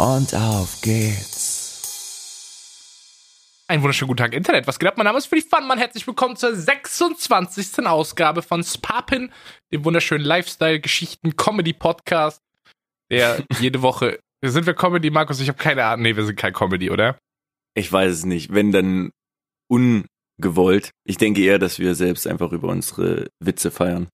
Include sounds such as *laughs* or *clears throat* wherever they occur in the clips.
und auf geht's. Einen wunderschönen guten Tag, Internet. Was geht ab? Mein Name ist Philipp Fun. Herzlich willkommen zur 26. Ausgabe von Spapin, dem wunderschönen Lifestyle-Geschichten-Comedy-Podcast, der *laughs* jede Woche. Sind wir Comedy, Markus? Ich habe keine Ahnung. Nee, wir sind kein Comedy, oder? Ich weiß es nicht. Wenn dann ungewollt. Ich denke eher, dass wir selbst einfach über unsere Witze feiern.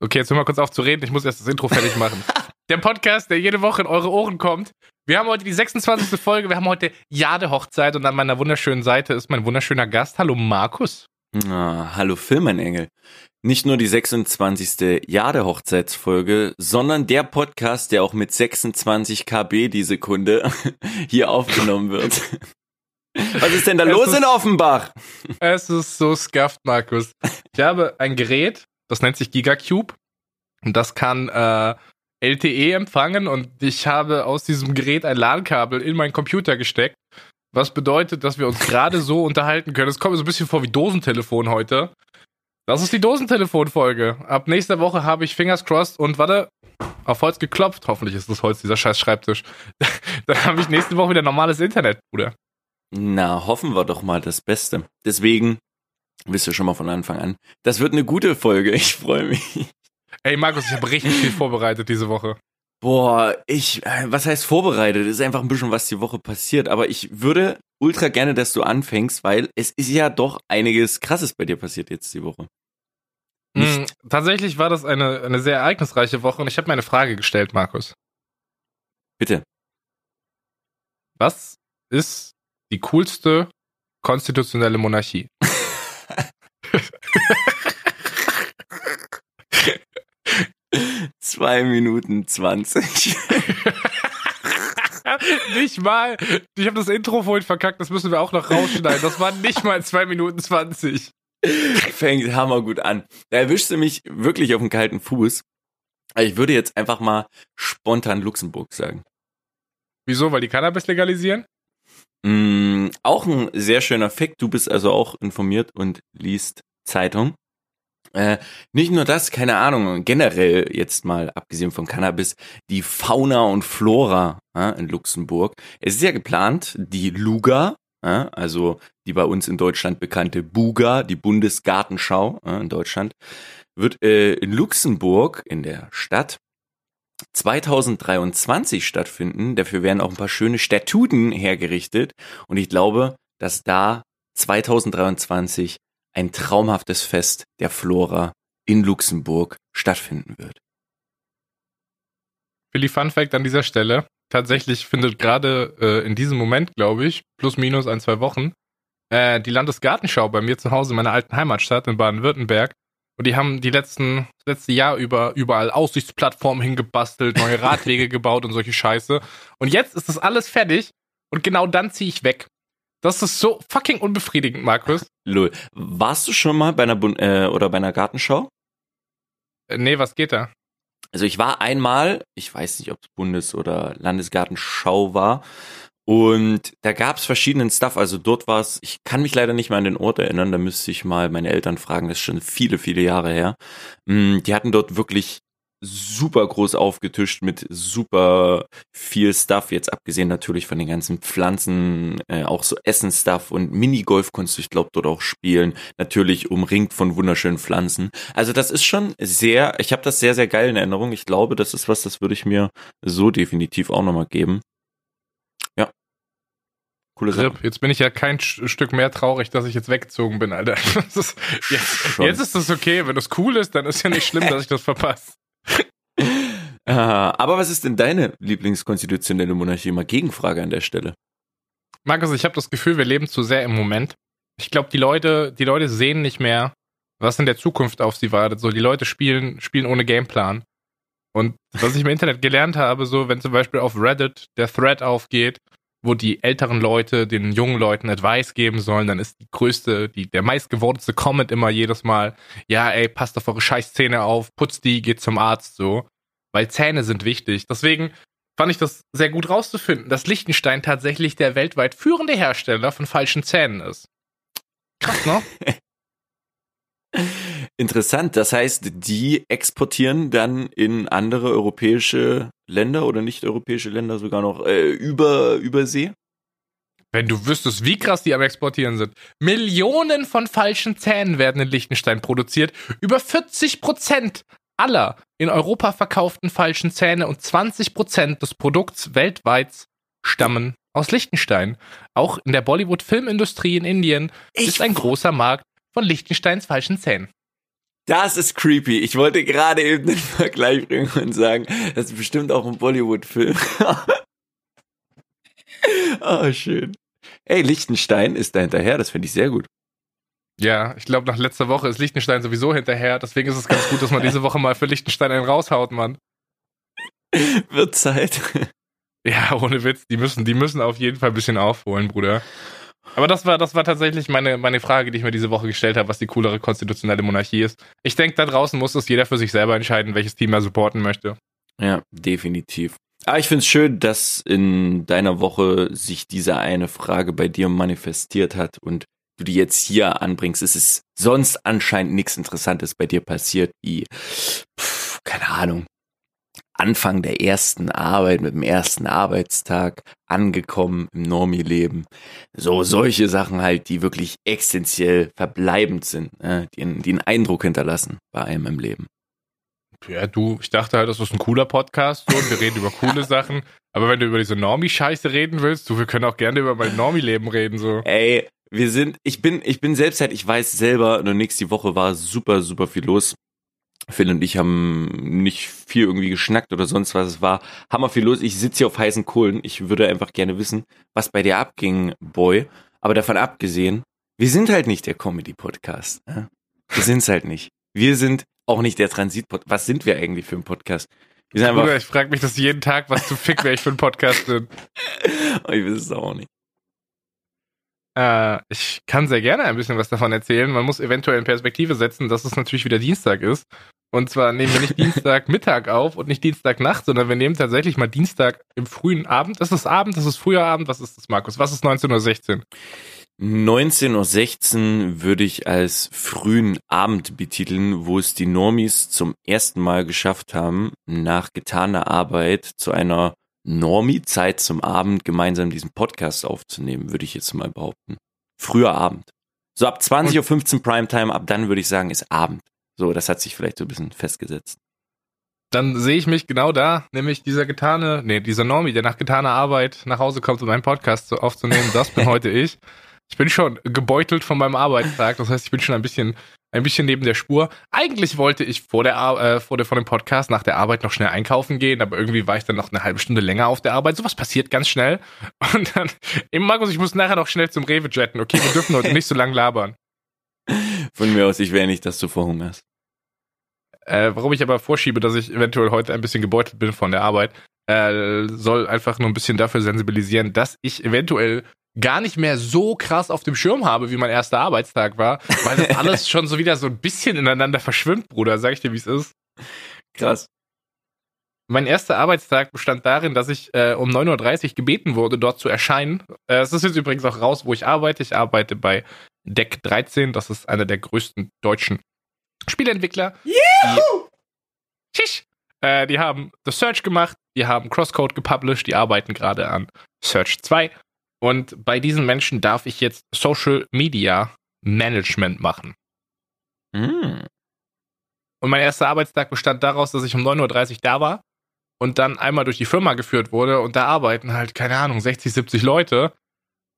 Okay, jetzt hör mal kurz auf zu reden. Ich muss erst das Intro fertig machen. *laughs* der Podcast, der jede Woche in eure Ohren kommt. Wir haben heute die 26. Folge. Wir haben heute Jade-Hochzeit und an meiner wunderschönen Seite ist mein wunderschöner Gast. Hallo Markus. Ah, hallo Phil, mein Engel. Nicht nur die 26. Jade-Hochzeitsfolge, sondern der Podcast, der auch mit 26 KB die Sekunde *laughs* hier aufgenommen wird. Was ist denn da es los ist, in Offenbach? Es ist so scuffed, Markus. Ich habe ein Gerät, das nennt sich Gigacube. Und das kann äh, LTE empfangen und ich habe aus diesem Gerät ein LAN-Kabel in meinen Computer gesteckt. Was bedeutet, dass wir uns gerade so unterhalten können. Es kommt mir so ein bisschen vor wie Dosentelefon heute. Das ist die Dosentelefonfolge. Ab nächster Woche habe ich Fingers crossed und warte, auf Holz geklopft. Hoffentlich ist das Holz, dieser scheiß Schreibtisch. *laughs* Dann habe ich nächste Woche wieder normales Internet, Bruder. Na, hoffen wir doch mal das Beste. Deswegen, wisst ihr schon mal von Anfang an, das wird eine gute Folge. Ich freue mich. Ey, Markus, ich habe richtig viel *laughs* vorbereitet diese Woche. Boah, ich, äh, was heißt vorbereitet? Ist einfach ein bisschen, was die Woche passiert. Aber ich würde ultra gerne, dass du anfängst, weil es ist ja doch einiges Krasses bei dir passiert jetzt die Woche. Mm, tatsächlich war das eine, eine sehr ereignisreiche Woche und ich habe mir eine Frage gestellt, Markus. Bitte. Was ist die coolste konstitutionelle Monarchie? *laughs* *laughs* Zwei Minuten zwanzig. *laughs* nicht mal. Ich habe das Intro vorhin verkackt, das müssen wir auch noch rausschneiden. Das waren nicht mal zwei Minuten zwanzig. Fängt hammergut an. Da erwischst du mich wirklich auf den kalten Fuß. Ich würde jetzt einfach mal spontan Luxemburg sagen. Wieso? Weil die Cannabis legalisieren? Mm, auch ein sehr schöner Fakt. Du bist also auch informiert und liest Zeitung. Äh, nicht nur das, keine Ahnung, generell jetzt mal abgesehen von Cannabis, die Fauna und Flora ja, in Luxemburg. Es ist ja geplant, die Luga, ja, also die bei uns in Deutschland bekannte Buga, die Bundesgartenschau in Deutschland, wird äh, in Luxemburg in der Stadt 2023 stattfinden. Dafür werden auch ein paar schöne Statuten hergerichtet und ich glaube, dass da 2023 ein traumhaftes Fest der Flora in Luxemburg stattfinden wird. Willi Fun Fact an dieser Stelle. Tatsächlich findet gerade äh, in diesem Moment, glaube ich, plus minus ein, zwei Wochen, äh, die Landesgartenschau bei mir zu Hause in meiner alten Heimatstadt in Baden-Württemberg. Und die haben die letzten, das letzte Jahr über überall Aussichtsplattformen hingebastelt, neue Radwege *laughs* gebaut und solche Scheiße. Und jetzt ist das alles fertig und genau dann ziehe ich weg. Das ist so fucking unbefriedigend, Markus. Lul. Warst du schon mal bei einer Bun äh, oder bei einer Gartenschau? Äh, nee, was geht da? Also ich war einmal, ich weiß nicht, ob es Bundes- oder Landesgartenschau war. Und da gab es verschiedenen Stuff. Also dort war es, ich kann mich leider nicht mehr an den Ort erinnern, da müsste ich mal meine Eltern fragen, das ist schon viele, viele Jahre her. Mm, die hatten dort wirklich super groß aufgetischt mit super viel Stuff, jetzt abgesehen natürlich von den ganzen Pflanzen, äh, auch so Essen-Stuff und Minigolf konntest du, ich glaube, dort auch spielen. Natürlich umringt von wunderschönen Pflanzen. Also das ist schon sehr, ich habe das sehr, sehr geil in Erinnerung. Ich glaube, das ist was, das würde ich mir so definitiv auch nochmal geben. Ja. Coole Sache. Jetzt bin ich ja kein Stück mehr traurig, dass ich jetzt weggezogen bin, Alter. *laughs* Ist, jetzt, jetzt, ist das okay. Wenn das cool ist, dann ist ja nicht schlimm, dass ich das verpasse. *laughs* Äh, aber was ist denn deine Lieblingskonstitutionelle Monarchie? Mal Gegenfrage an der Stelle. Markus, ich habe das Gefühl, wir leben zu sehr im Moment. Ich glaube, die Leute, die Leute sehen nicht mehr, was in der Zukunft auf sie wartet. So, die Leute spielen, spielen ohne Gameplan. Und was ich im Internet gelernt habe, so wenn zum Beispiel auf Reddit der Thread aufgeht, wo die älteren Leute den jungen Leuten Advice geben sollen, dann ist die größte, die, der meistgewordete Comment immer jedes Mal, ja, ey, passt auf eure Scheißzähne auf, putzt die, geht zum Arzt, so. Weil Zähne sind wichtig. Deswegen fand ich das sehr gut rauszufinden, dass Liechtenstein tatsächlich der weltweit führende Hersteller von falschen Zähnen ist. Krass, ne? *laughs* Interessant. Das heißt, die exportieren dann in andere europäische Länder oder nicht europäische Länder sogar noch äh, über Übersee? Wenn du wüsstest, wie krass die am Exportieren sind. Millionen von falschen Zähnen werden in Liechtenstein produziert. Über 40 Prozent aller in Europa verkauften falschen Zähne und 20 Prozent des Produkts weltweit stammen aus Liechtenstein. Auch in der Bollywood-Filmindustrie in Indien Ich ist ein großer Markt von Liechtensteins falschen Zähnen. Das ist creepy. Ich wollte gerade eben den Vergleich bringen und sagen, das ist bestimmt auch ein Bollywood-Film. oh, *laughs* schön. Ey, Liechtenstein ist da hinterher, das finde ich sehr gut. Ja, ich glaube, nach letzter Woche ist Liechtenstein sowieso hinterher. Deswegen ist es ganz gut, dass man diese Woche mal für Liechtenstein einen raushaut, Mann. *laughs* Wird Zeit. *laughs* Ja, ohne Witz, die müssen, die müssen auf jeden Fall ein bisschen aufholen, Bruder. Aber das war, das war tatsächlich meine, meine Frage, die ich mir diese Woche gestellt habe, was die coolere konstitutionelle Monarchie ist. Ich denke, da draußen muss es jeder für sich selber entscheiden, welches Team er supporten möchte. Ja, definitiv. Aber ich finde es schön, dass in deiner Woche sich diese eine Frage bei dir manifestiert hat und du die jetzt hier anbringst. Es ist sonst anscheinend nichts Interessantes bei dir passiert, wie, pff, keine Ahnung, Anfang der ersten Arbeit, mit dem ersten Arbeitstag, angekommen im Normie-Leben. So, solche Sachen halt, die wirklich essentiell verbleibend sind, äh, die, einen- die einen Eindruck hinterlassen bei einem im Leben. Ja, du, ich dachte halt, das ist ein cooler Podcast so, und wir reden über coole *laughs* Sachen. Aber wenn du über diese Normie-Scheiße reden willst, du, wir können auch gerne über mein Normie-Leben reden, so. Ey, wir sind, ich bin, ich bin selbst halt, ich weiß selber, nur nächste Woche war super, super viel los. Phil und ich haben nicht viel irgendwie geschnackt oder sonst was. Es war hammer viel los. Ich sitze hier auf heißen Kohlen. Ich würde einfach gerne wissen, was bei dir abging, Boy. Aber davon abgesehen, wir sind halt nicht der Comedy-Podcast. Ja? Wir sind's halt nicht. Wir sind auch nicht der Transit-Podcast. Was sind wir eigentlich für ein Podcast? Wir sind einfach, Bruder, ich frage mich das jeden Tag, was zu fick wäre ich für ein Podcast bin. *laughs* ich weiß es auch nicht. Äh, ich kann sehr gerne ein bisschen was davon erzählen. Man muss eventuell in Perspektive setzen, dass es natürlich wieder Dienstag ist. Und zwar nehmen wir nicht *laughs* Dienstagmittag auf und nicht Dienstagnacht, sondern wir nehmen tatsächlich mal Dienstag im frühen Abend. Das ist Abend, das ist früher Abend. Was ist das, Markus? Was ist 19.16 Uhr? 19.16 Uhr würde ich als frühen Abend betiteln, wo es die Normis zum ersten Mal geschafft haben, nach getaner Arbeit zu einer Normie-Zeit zum Abend gemeinsam diesen Podcast aufzunehmen, würde ich jetzt mal behaupten. Früher Abend. So ab 20.15 Uhr Primetime, ab dann würde ich sagen, ist Abend. So, das hat sich vielleicht so ein bisschen festgesetzt. Dann sehe ich mich genau da, nämlich dieser getane, nee, dieser Normie, der nach getaner Arbeit nach Hause kommt, um einen Podcast aufzunehmen. Das bin *laughs* heute ich. Ich bin schon gebeutelt von meinem Arbeitstag. Das heißt, ich bin schon ein bisschen, ein bisschen neben der Spur. Eigentlich wollte ich vor der, äh, vor der, vor dem Podcast nach der Arbeit noch schnell einkaufen gehen, aber irgendwie war ich dann noch eine halbe Stunde länger auf der Arbeit. Sowas passiert ganz schnell. *laughs* Und dann, eben Markus, ich muss nachher noch schnell zum Rewe jetten. Okay, wir dürfen heute nicht so lang labern. Von mir aus, ich wäre nicht, dass du verhungerst. Äh, warum ich aber vorschiebe, dass ich eventuell heute ein bisschen gebeutelt bin von der Arbeit, äh, soll einfach nur ein bisschen dafür sensibilisieren, dass ich eventuell gar nicht mehr so krass auf dem Schirm habe, wie mein erster Arbeitstag war, weil das *laughs* alles schon so wieder so ein bisschen ineinander verschwimmt, Bruder, sag ich dir, wie es ist. Krass. Mein erster Arbeitstag bestand darin, dass ich äh, um 9.30 Uhr gebeten wurde, dort zu erscheinen. Äh, es ist jetzt übrigens auch raus, wo ich arbeite. Ich arbeite bei Deck 13, das ist einer der größten deutschen Spieleentwickler. Juhu! Schisch! Äh, die haben The Search gemacht, die haben Crosscode gepublished, die arbeiten gerade an Search 2. Und bei diesen Menschen darf ich jetzt Social Media Management machen. Hm. Und mein erster Arbeitstag bestand daraus, dass ich um 9.30 Uhr da war und dann einmal durch die Firma geführt wurde und da arbeiten halt, keine Ahnung, 60, 70 Leute.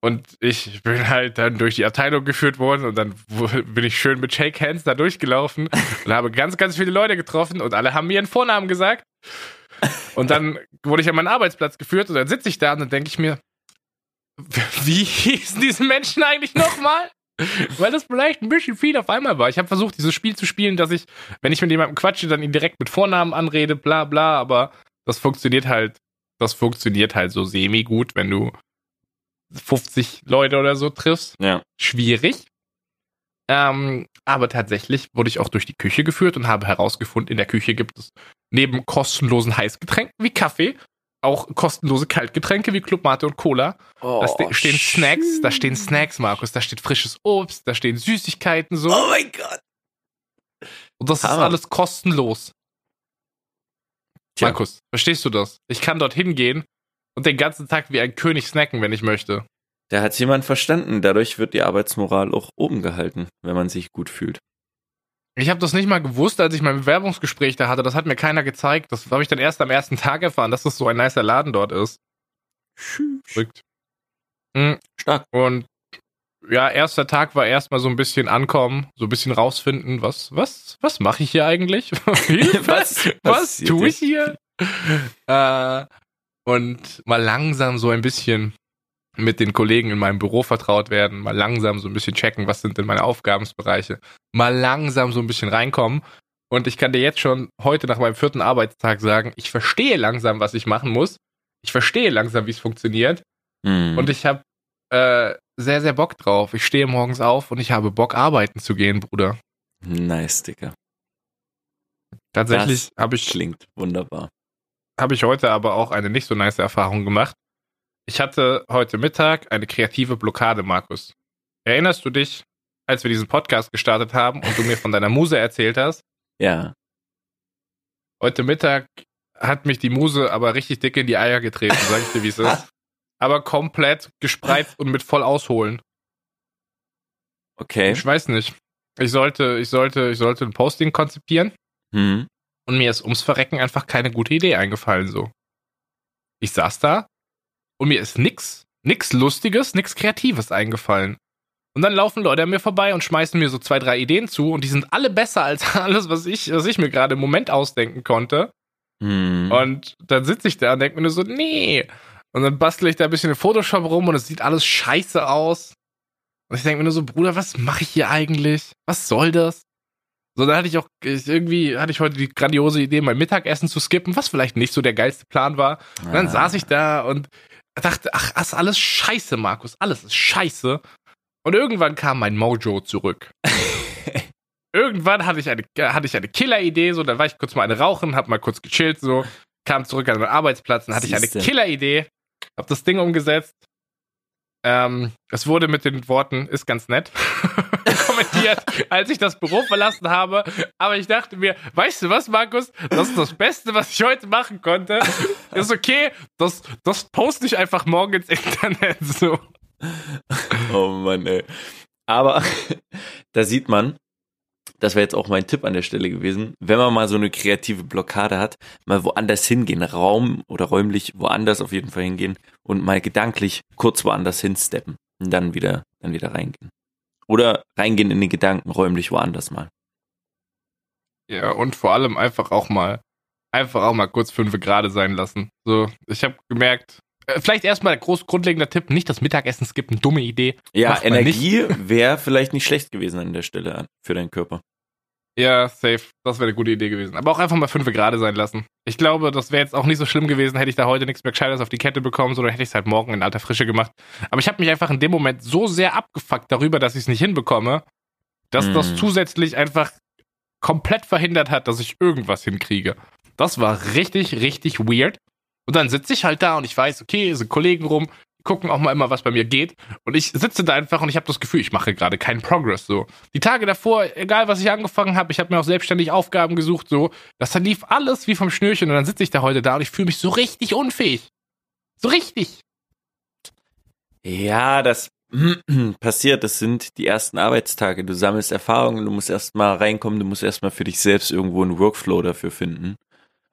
Und ich bin halt dann durch die Abteilung geführt worden und dann bin ich schön mit Shake Hands da durchgelaufen und habe ganz, ganz viele Leute getroffen und alle haben mir ihren Vornamen gesagt. Und dann wurde ich an meinen Arbeitsplatz geführt und dann sitze ich da und dann denke ich mir, *laughs* wie hießen diese Menschen eigentlich nochmal? Weil das vielleicht ein bisschen viel auf einmal war. Ich habe versucht, dieses Spiel zu spielen, dass ich, wenn ich mit jemandem quatsche, dann ihn direkt mit Vornamen anrede, bla bla, aber das funktioniert halt, das funktioniert halt so semi-gut, wenn du 50 Leute oder so triffst. Ja. Schwierig. Ähm, aber tatsächlich wurde ich auch durch die Küche geführt und habe herausgefunden, in der Küche gibt es neben kostenlosen Heißgetränken wie Kaffee auch kostenlose Kaltgetränke wie Club Mate und Cola. Oh, da ste stehen Snacks, da stehen Snacks, Markus, da steht frisches Obst, da stehen Süßigkeiten so. Oh mein Gott. Und das ist Hammer. alles kostenlos. Tja. Markus, verstehst du das? Ich kann dorthin gehen und den ganzen Tag wie ein König snacken, wenn ich möchte. Da hat jemand verstanden. Dadurch wird die Arbeitsmoral auch oben gehalten, wenn man sich gut fühlt. Ich habe das nicht mal gewusst, als ich mein Bewerbungsgespräch da hatte. Das hat mir keiner gezeigt. Das habe ich dann erst am ersten Tag erfahren, dass das so ein nicer Laden dort ist. Verrückt. Mhm. Stark. Und ja, erster Tag war erstmal so ein bisschen ankommen, so ein bisschen rausfinden, was, was, was mache ich hier eigentlich? *laughs* *laughs* Was was tue ich hier? äh, und mal langsam so ein bisschen mit den Kollegen in meinem Büro vertraut werden, mal langsam so ein bisschen checken, was sind denn meine Aufgabensbereiche, mal langsam so ein bisschen reinkommen. Und ich kann dir jetzt schon heute nach meinem vierten Arbeitstag sagen, ich verstehe langsam, was ich machen muss. Ich verstehe langsam, wie es funktioniert. Hm. Und ich habe äh, sehr, sehr Bock drauf. Ich stehe morgens auf und ich habe Bock, arbeiten zu gehen, Bruder. nice, Digga. Tatsächlich habe ich Klingt wunderbar. habe ich heute aber auch eine nicht so nice Erfahrung gemacht. Ich hatte heute Mittag eine kreative Blockade, Markus. Erinnerst du dich, als wir diesen Podcast gestartet haben und du mir von deiner Muse erzählt hast? Ja. Heute Mittag hat mich die Muse aber richtig dick in die Eier getreten, sag ich dir, wie es ist. *laughs* Aber komplett gespreizt und mit voll ausholen. Okay. Ich weiß nicht. Ich sollte, ich sollte, ich sollte ein Posting konzipieren Hm. und mir ist ums Verrecken einfach keine gute Idee eingefallen so. Ich saß da und mir ist nix, nix Lustiges, nix Kreatives eingefallen. Und dann laufen Leute an mir vorbei und schmeißen mir so zwei, drei Ideen zu und die sind alle besser als *laughs* alles, was ich, was ich mir gerade im Moment ausdenken konnte. Hm. Und dann sitze ich da und denke mir nur so, nee. Und dann bastle ich da ein bisschen in Photoshop rum und es sieht alles scheiße aus. Und ich denke mir nur so, Bruder, was mache ich hier eigentlich? Was soll das? So, dann hatte ich auch, ich, irgendwie hatte ich heute die grandiose Idee, mein Mittagessen zu skippen, was vielleicht nicht so der geilste Plan war. Und dann Ah. saß ich da und dachte, ach, das ist alles scheiße, Markus, alles ist scheiße. Und irgendwann kam mein Mojo zurück. *laughs* irgendwann hatte ich eine, hatte ich eine Killer-Idee, so, dann war ich kurz mal eine rauchen, hab mal kurz gechillt, so, kam zurück an meinen Arbeitsplatz, dann hatte ich Siehste. eine Killer-Idee, hab das Ding umgesetzt. Ähm, es wurde mit den Worten, ist ganz nett, *laughs* kommentiert, als ich das Büro verlassen habe. Aber ich dachte mir, weißt du was, Markus? Das ist das Beste, was ich heute machen konnte. Ist okay, das, das poste ich einfach morgen ins Internet. So. Oh Mann, ey. Aber *laughs* da sieht man, das wäre jetzt auch mein Tipp an der Stelle gewesen, wenn man mal so eine kreative Blockade hat, mal woanders hingehen, Raum oder räumlich woanders auf jeden Fall hingehen und mal gedanklich kurz woanders hinsteppen und dann wieder, dann wieder reingehen. Oder reingehen in den Gedanken räumlich woanders mal. Ja, und vor allem einfach auch mal, einfach auch mal kurz fünf gerade sein lassen. So, ich habe gemerkt, äh, vielleicht erstmal groß grundlegender Tipp, nicht das Mittagessen skippen, dumme Idee. Ja, Energie wäre vielleicht nicht schlecht gewesen an der Stelle für deinen Körper. Ja, safe. Das wäre eine gute Idee gewesen. Aber auch einfach mal fünf gerade sein lassen. Ich glaube, das wäre jetzt auch nicht so schlimm gewesen, hätte ich da heute nichts mehr Gescheites auf die Kette bekommen, sondern hätte ich es halt morgen in alter Frische gemacht. Aber ich habe mich einfach in dem Moment so sehr abgefuckt darüber, dass ich es nicht hinbekomme, dass das Mm. zusätzlich einfach komplett verhindert hat, dass ich irgendwas hinkriege. Das war richtig, richtig weird. Und dann sitze ich halt da und ich weiß, okay, sind Kollegen rum, gucken auch mal immer, was bei mir geht. Und ich sitze da einfach und ich habe das Gefühl, ich mache gerade keinen Progress. So die Tage davor, egal was ich angefangen habe, ich habe mir auch selbstständig Aufgaben gesucht. So, das lief alles wie vom Schnürchen. Und dann sitze ich da heute da und ich fühle mich so richtig unfähig. So richtig. Ja, das *clears throat* passiert. Das sind die ersten Arbeitstage. Du sammelst Erfahrungen, du musst erstmal reinkommen, du musst erstmal für dich selbst irgendwo einen Workflow dafür finden.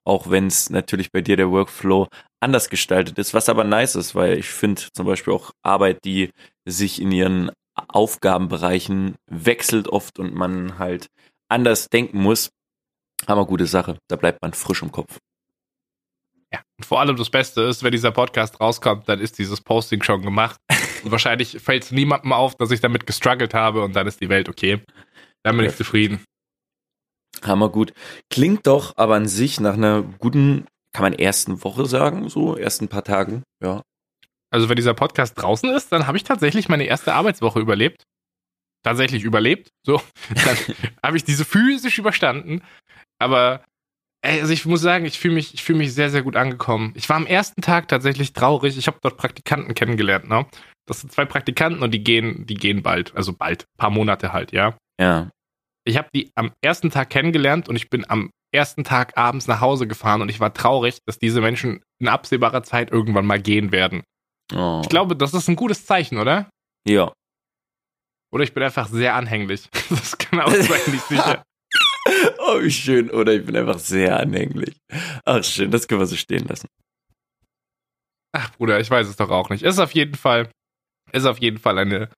Auch wenn es natürlich bei dir der Workflow anders gestaltet ist, was aber nice ist, weil ich finde zum Beispiel auch Arbeit, die sich in ihren Aufgabenbereichen wechselt oft und man halt anders denken muss, aber gute Sache. Da bleibt man frisch im Kopf. Ja. Und vor allem das Beste ist, wenn dieser Podcast rauskommt, dann ist dieses Posting schon gemacht. *laughs* Und wahrscheinlich fällt es niemandem auf, dass ich damit gestruggelt habe und dann ist die Welt okay. Dann bin ich zufrieden. Hammer gut. Klingt doch aber an sich nach einer guten, kann man ersten Woche sagen, so, ersten paar Tagen, ja. Also wenn dieser Podcast draußen ist, dann habe ich tatsächlich meine erste Arbeitswoche überlebt. Tatsächlich überlebt. So, *laughs* dann *laughs* habe ich diese physisch überstanden. Aber ey, also ich muss sagen, ich fühle mich, ich fühle mich sehr, sehr gut angekommen. Ich war am ersten Tag tatsächlich traurig. Ich habe dort Praktikanten kennengelernt, ne? Das sind zwei Praktikanten und die gehen, die gehen bald, also bald, paar Monate halt, ja. Ja. Ich habe die am ersten Tag kennengelernt und ich bin am ersten Tag abends nach Hause gefahren und ich war traurig, dass diese Menschen in absehbarer Zeit irgendwann mal gehen werden. Oh. Ich glaube, das ist ein gutes Zeichen, oder? Ja. Oder ich bin einfach sehr anhänglich. *laughs* Das kann auch sein, nicht sicher. *laughs* Oh, wie schön. Oder ich bin einfach sehr anhänglich. Ach, schön, das können wir so stehen lassen. Ach, Bruder, ich weiß es doch auch nicht. Ist auf jeden Fall, ist auf jeden Fall eine,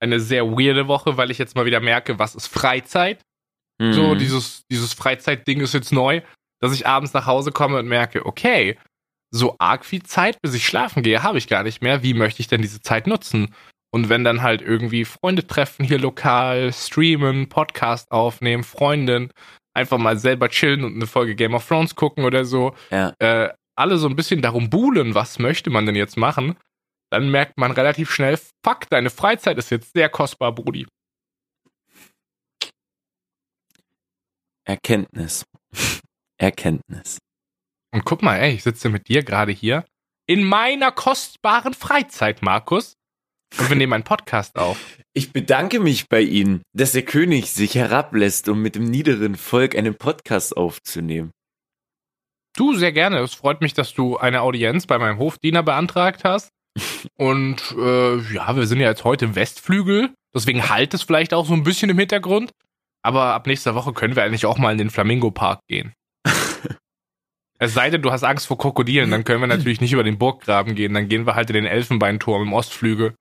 eine sehr weirde Woche, weil ich jetzt mal wieder merke, was ist Freizeit? Mhm. So, dieses, dieses Freizeitding ist jetzt neu, dass ich abends nach Hause komme und merke, okay, so arg viel Zeit, bis ich schlafen gehe, habe ich gar nicht mehr. Wie möchte ich denn diese Zeit nutzen? Und wenn dann halt irgendwie Freunde treffen, hier lokal, streamen, Podcast aufnehmen, Freundin, einfach mal selber chillen und eine Folge Game of Thrones gucken oder so, Ja. äh, alle so ein bisschen darum buhlen, was möchte man denn jetzt machen, dann merkt man relativ schnell, fuck, deine Freizeit ist jetzt sehr kostbar, Brudi. Erkenntnis. *laughs* Erkenntnis. Und guck mal, ey, ich sitze mit dir gerade hier in meiner kostbaren Freizeit, Markus. Und wir nehmen einen Podcast auf. *laughs* Ich bedanke mich bei Ihnen, dass der König sich herablässt, um mit dem niederen Volk einen Podcast aufzunehmen. Du, sehr gerne. Es freut mich, dass du eine Audienz bei meinem Hofdiener beantragt hast. Und äh, ja, wir sind ja jetzt heute im Westflügel. Deswegen halt es vielleicht auch so ein bisschen im Hintergrund. Aber ab nächster Woche können wir eigentlich auch mal in den Flamingo-Park gehen. *laughs* es sei denn, du hast Angst vor Krokodilen, dann können wir natürlich nicht über den Burggraben gehen. Dann gehen wir halt in den Elfenbeinturm im Ostflügel.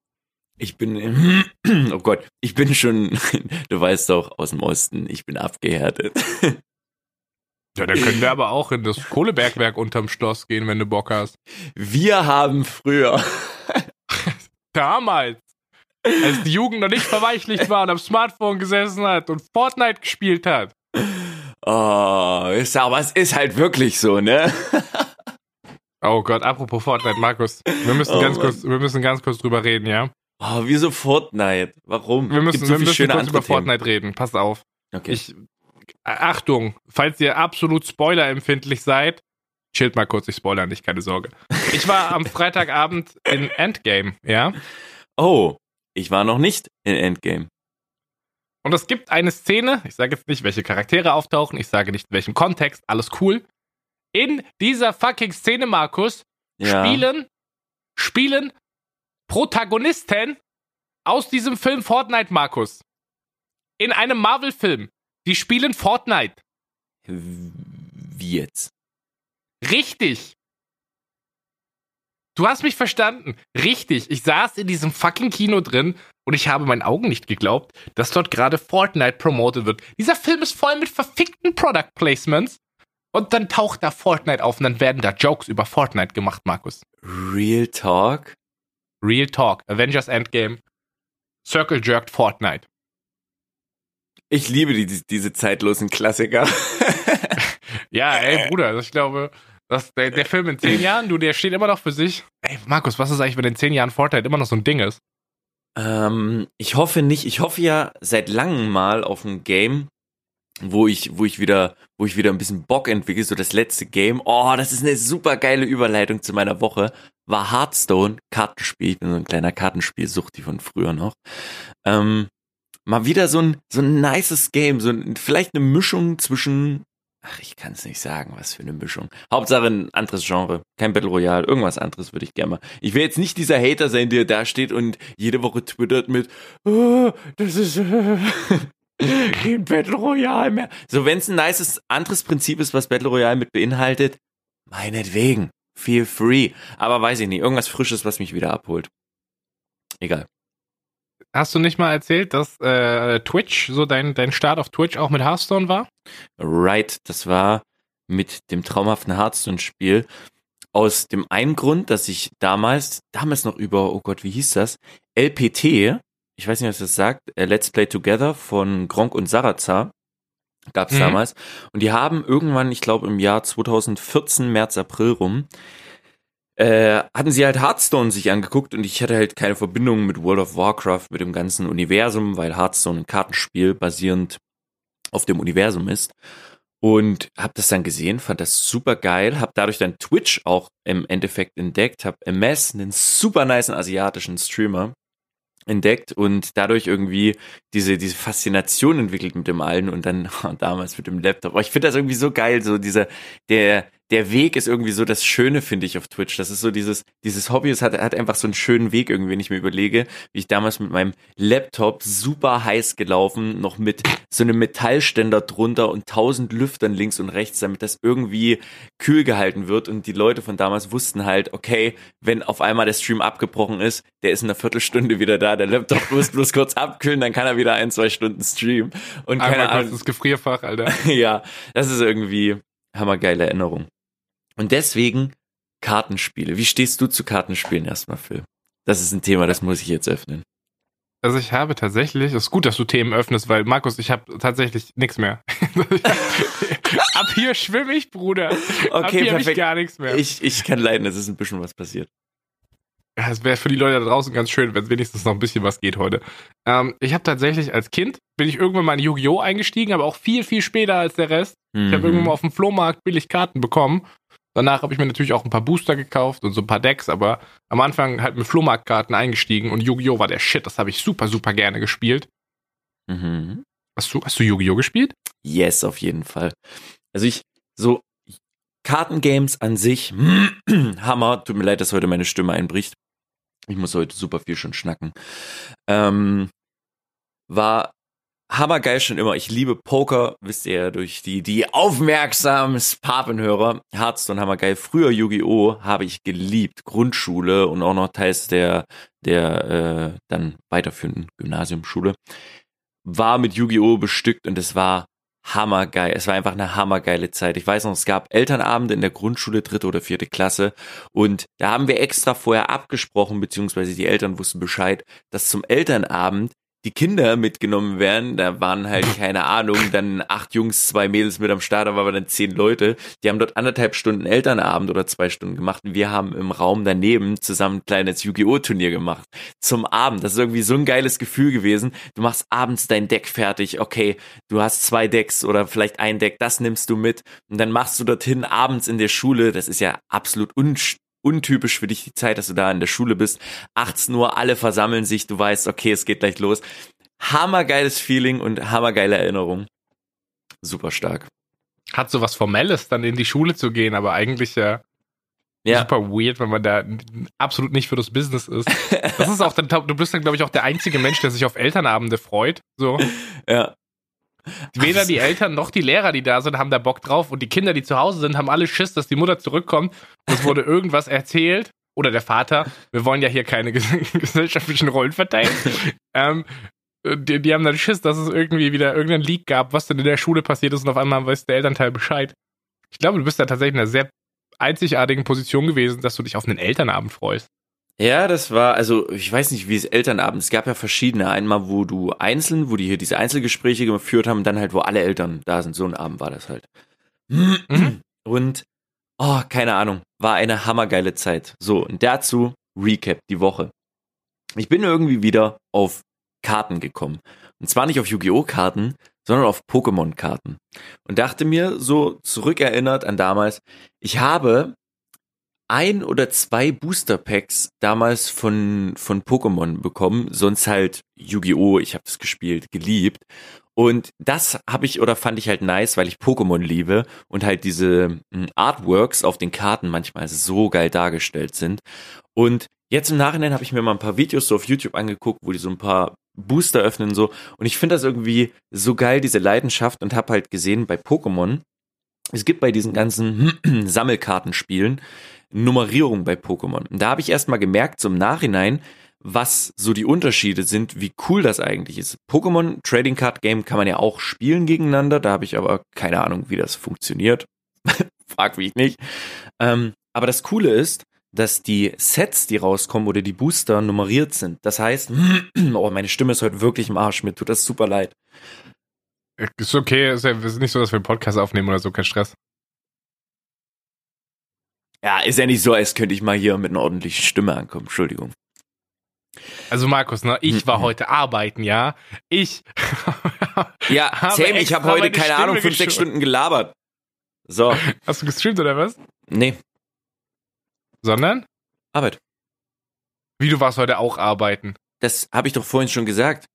Ich bin, im- *clears throat* oh Gott, ich bin schon, *laughs* du weißt doch, aus dem Osten, ich bin abgehärtet. *laughs* Ja, dann können wir aber auch in das Kohlebergwerk unterm Schloss gehen, wenn du Bock hast. Wir haben früher, Damals, als die Jugend noch nicht verweichlicht war und am Smartphone gesessen hat und Fortnite gespielt hat. oh, ist, aber es ist halt wirklich so, ne? *laughs* Oh Gott, apropos Fortnite, Markus. Wir müssen, Oh ganz Mann. kurz, wir müssen ganz kurz drüber reden, ja? Oh, wieso Fortnite? Warum? Wir müssen, so wir müssen schöne kurz über Fortnite reden. Pass auf. Okay. Ich, Achtung, falls ihr absolut spoilerempfindlich seid, chillt mal kurz, ich spoiler nicht, keine Sorge. Ich war am Freitagabend in Endgame, ja? oh, ich war noch nicht in Endgame. Und es gibt eine Szene, ich sage jetzt nicht, welche Charaktere auftauchen, ich sage nicht in welchem Kontext, alles cool. In dieser fucking Szene, Markus, Ja. spielen, spielen Protagonisten aus diesem Film Fortnite, Markus. In einem Marvel-Film. Die spielen Fortnite. Wie jetzt? Richtig. Du hast mich verstanden. Richtig. Ich saß in diesem fucking Kino drin und ich habe meinen Augen nicht geglaubt, dass dort gerade Fortnite promotet wird. Dieser Film ist voll mit verfickten Product Placements. Und dann taucht da Fortnite auf und dann werden da Jokes über Fortnite gemacht, Markus. Real Talk? Real Talk. Avengers Endgame. Circle jerked Fortnite. Ich liebe die, diese zeitlosen Klassiker. *laughs* Ja, ey, Bruder, also ich glaube, dass der, der Film in zehn Jahren, du, der steht immer noch für sich. Ey, Markus, was ist eigentlich, wenn in zehn Jahren Fortnite immer noch so ein Ding ist? ähm, ich hoffe nicht. Ich hoffe ja seit langem mal auf ein Game, wo ich, wo ich wieder, wo ich wieder ein bisschen Bock entwickle. So das letzte Game. Oh, das ist eine super geile Überleitung zu meiner Woche. War Hearthstone, Kartenspiel. Ich bin so ein kleiner Kartenspielsuchti von früher noch. Ähm, mal wieder so ein, so ein nices Game. So ein, vielleicht eine Mischung zwischen Ach, ich kann es nicht sagen, was für eine Mischung. Hauptsache ein anderes Genre, kein Battle Royale, irgendwas anderes würde ich gerne mal. Ich will jetzt nicht dieser Hater sein, der da steht und jede Woche twittert mit, oh, das ist äh, *laughs* kein Battle Royale mehr. So, wenn es ein nices anderes Prinzip ist, was Battle Royale mit beinhaltet, meinetwegen, feel free. Aber weiß ich nicht, irgendwas Frisches, was mich wieder abholt. Egal. Hast du nicht mal erzählt, dass äh, Twitch, so dein, dein Start auf Twitch auch mit Hearthstone war? Right, das war mit dem traumhaften Hearthstone-Spiel. aus dem einen Grund, dass ich damals, damals noch über, oh Gott, wie hieß das? LPT, ich weiß nicht, was das sagt, äh, Let's Play Together von Gronk und Sarazar gab es mhm. damals. Und die haben irgendwann, ich glaube im Jahr 2014, März, April rum, äh, hatten sie halt Hearthstone sich angeguckt und ich hatte halt keine Verbindung mit World of Warcraft, mit dem ganzen Universum, weil Hearthstone ein Kartenspiel basierend auf dem Universum ist. Und hab das dann gesehen, fand das super geil, hab dadurch dann Twitch auch im Endeffekt entdeckt, hab MS, einen super niceen asiatischen Streamer, entdeckt und dadurch irgendwie diese, diese Faszination entwickelt mit dem allen und dann *laughs* damals mit dem Laptop. Aber ich finde das irgendwie so geil, so dieser, der, der Weg ist irgendwie so das Schöne, finde ich, auf Twitch. Das ist so dieses, dieses Hobby, es hat, hat einfach so einen schönen Weg irgendwie, wenn ich mir überlege, wie ich damals mit meinem Laptop super heiß gelaufen, noch mit so einem Metallständer drunter und tausend Lüftern links und rechts, damit das irgendwie kühl gehalten wird. Und die Leute von damals wussten halt, okay, wenn auf einmal der Stream abgebrochen ist, der ist in einer Viertelstunde wieder da, der Laptop *laughs* muss bloß kurz abkühlen, dann kann er wieder ein, zwei Stunden streamen. Und keine Ahnung. das Gefrierfach, Alter. *laughs* ja, das ist irgendwie hammergeile Erinnerung. Und deswegen Kartenspiele. Wie stehst du zu Kartenspielen erstmal, Phil? Das ist ein Thema, das muss ich jetzt öffnen. Also ich habe tatsächlich, es ist gut, dass du Themen öffnest, weil Markus, ich habe tatsächlich nichts mehr. *laughs* Ab hier schwimme ich, Bruder. Okay, Ab hier perfekt. Ich gar nichts mehr. Ich, ich kann leiden, es ist ein bisschen was passiert. Ja, es wäre für die Leute da draußen ganz schön, wenn wenigstens noch ein bisschen was geht heute. Ähm, ich habe tatsächlich als Kind, bin ich irgendwann mal in Yu-Gi-Oh! eingestiegen, aber auch viel, viel später als der Rest. Mhm. Ich habe irgendwann mal auf dem Flohmarkt billig Karten bekommen Danach habe ich mir natürlich auch ein paar Booster gekauft und so ein paar Decks, aber am Anfang halt mit Flohmarktkarten eingestiegen und Yu-Gi-Oh! war der Shit. Das habe ich super, super gerne gespielt. Mhm. Hast du, hast du Yu-Gi-Oh! gespielt? Yes, auf jeden Fall. Also ich, so Kartengames an sich, *clears throat* Hammer. Tut mir leid, dass heute meine Stimme einbricht. Ich muss heute super viel schon schnacken. Ähm, war hammergeil schon immer. Ich liebe Poker, wisst ihr ja durch die, die aufmerksamen Papenhörer. Hearthstone hammergeil. Früher Yu-Gi-Oh! habe ich geliebt. Grundschule und auch noch teils der, der äh, dann weiterführenden Gymnasiumschule. War mit Yu-Gi-Oh! bestückt und es war hammergeil. Es war einfach eine hammergeile Zeit. Ich weiß noch, es gab Elternabende in der Grundschule, dritte oder vierte Klasse. Und da haben wir extra vorher abgesprochen, beziehungsweise die Eltern wussten Bescheid, dass zum Elternabend die Kinder mitgenommen werden, da waren halt, *laughs* keine Ahnung, dann acht Jungs, zwei Mädels mit am Start, da waren dann zehn Leute. Die haben dort anderthalb Stunden Elternabend oder zwei Stunden gemacht und wir haben im Raum daneben zusammen ein kleines Yu-Gi-Oh! Turnier gemacht. Zum Abend. Das ist irgendwie so ein geiles Gefühl gewesen. Du machst abends dein Deck fertig. Okay, du hast zwei Decks oder vielleicht ein Deck, das nimmst du mit und dann machst du dorthin abends in der Schule. Das ist ja absolut unst untypisch für dich die Zeit, dass du da in der Schule bist. 18 Uhr, alle versammeln sich, du weißt, okay, es geht gleich los. Hammergeiles Feeling und hammergeile Erinnerung. Super stark. Hat so was Formelles, dann in die Schule zu gehen, aber eigentlich ja, ja. super weird, wenn man da absolut nicht für das Business ist. *laughs* Das ist auch dann, du bist dann, glaube ich, auch der einzige Mensch, der sich auf Elternabende freut. So. Ja. *laughs* Weder die Eltern noch die Lehrer, die da sind, haben da Bock drauf. Und die Kinder, die zu Hause sind, haben alle Schiss, dass die Mutter zurückkommt. Und es wurde *laughs* irgendwas erzählt. Oder der Vater. Wir wollen ja hier keine *laughs* gesellschaftlichen Rollen verteilen. ähm, die, die, haben dann Schiss, dass es irgendwie wieder irgendein Leak gab, was denn in der Schule passiert ist. Und auf einmal weiß der Elternteil Bescheid. Ich glaube, du bist da tatsächlich in einer sehr einzigartigen Position gewesen, dass du dich auf einen Elternabend freust. Ja, das war, also ich weiß nicht, wie es Elternabend, es gab ja verschiedene. Einmal, wo du einzeln, wo die hier diese Einzelgespräche geführt haben, dann halt, wo alle Eltern da sind. So ein Abend war das halt. Mhm. Und, oh, keine Ahnung, war eine hammergeile Zeit. So, und dazu Recap die Woche. Ich bin irgendwie wieder auf Karten gekommen. Und zwar nicht auf Yu-Gi-Oh! Karten, sondern auf Pokémon-Karten. Und dachte mir, so zurückerinnert an damals, ich habe ein oder zwei Booster Packs damals von von Pokémon bekommen, sonst halt Yu-Gi-Oh, ich habe das gespielt, geliebt. Und das habe ich oder fand ich halt nice, weil ich Pokémon liebe und halt diese hm, Artworks auf den Karten manchmal so geil dargestellt sind. Und jetzt im Nachhinein habe ich mir mal ein paar Videos so auf YouTube angeguckt, wo die so ein paar Booster öffnen und so. Und ich finde das irgendwie so geil diese Leidenschaft und habe halt gesehen bei Pokémon es gibt bei diesen ganzen *clears throat* Sammelkartenspielen Nummerierung bei Pokémon. Und da habe ich erstmal gemerkt, zum Nachhinein, was so die Unterschiede sind, wie cool das eigentlich ist. Pokémon Trading Card Game kann man ja auch spielen gegeneinander, da habe ich aber keine Ahnung, wie das funktioniert. *laughs* Frag mich nicht. Ähm, Aber das Coole ist, dass die Sets, die rauskommen oder die Booster nummeriert sind. Das heißt, *clears throat* oh, meine Stimme ist heute wirklich im Arsch. Mir tut das super leid. Ist okay, ist ja ist nicht so, dass wir einen Podcast aufnehmen oder so, kein Stress. Ja, ist ja nicht so, als könnte ich mal hier mit einer ordentlichen Stimme ankommen. Entschuldigung. Also Markus, ne, ich war Mhm. heute arbeiten, ja. Ich. *laughs* Ja, Sam, ich habe heute, keine Stimme Ahnung, fünf, sechs. Stunden gelabert. So, Hast du gestreamt oder was? nee, Sondern? Arbeit. Wie du warst heute auch arbeiten. Das habe ich doch vorhin schon gesagt.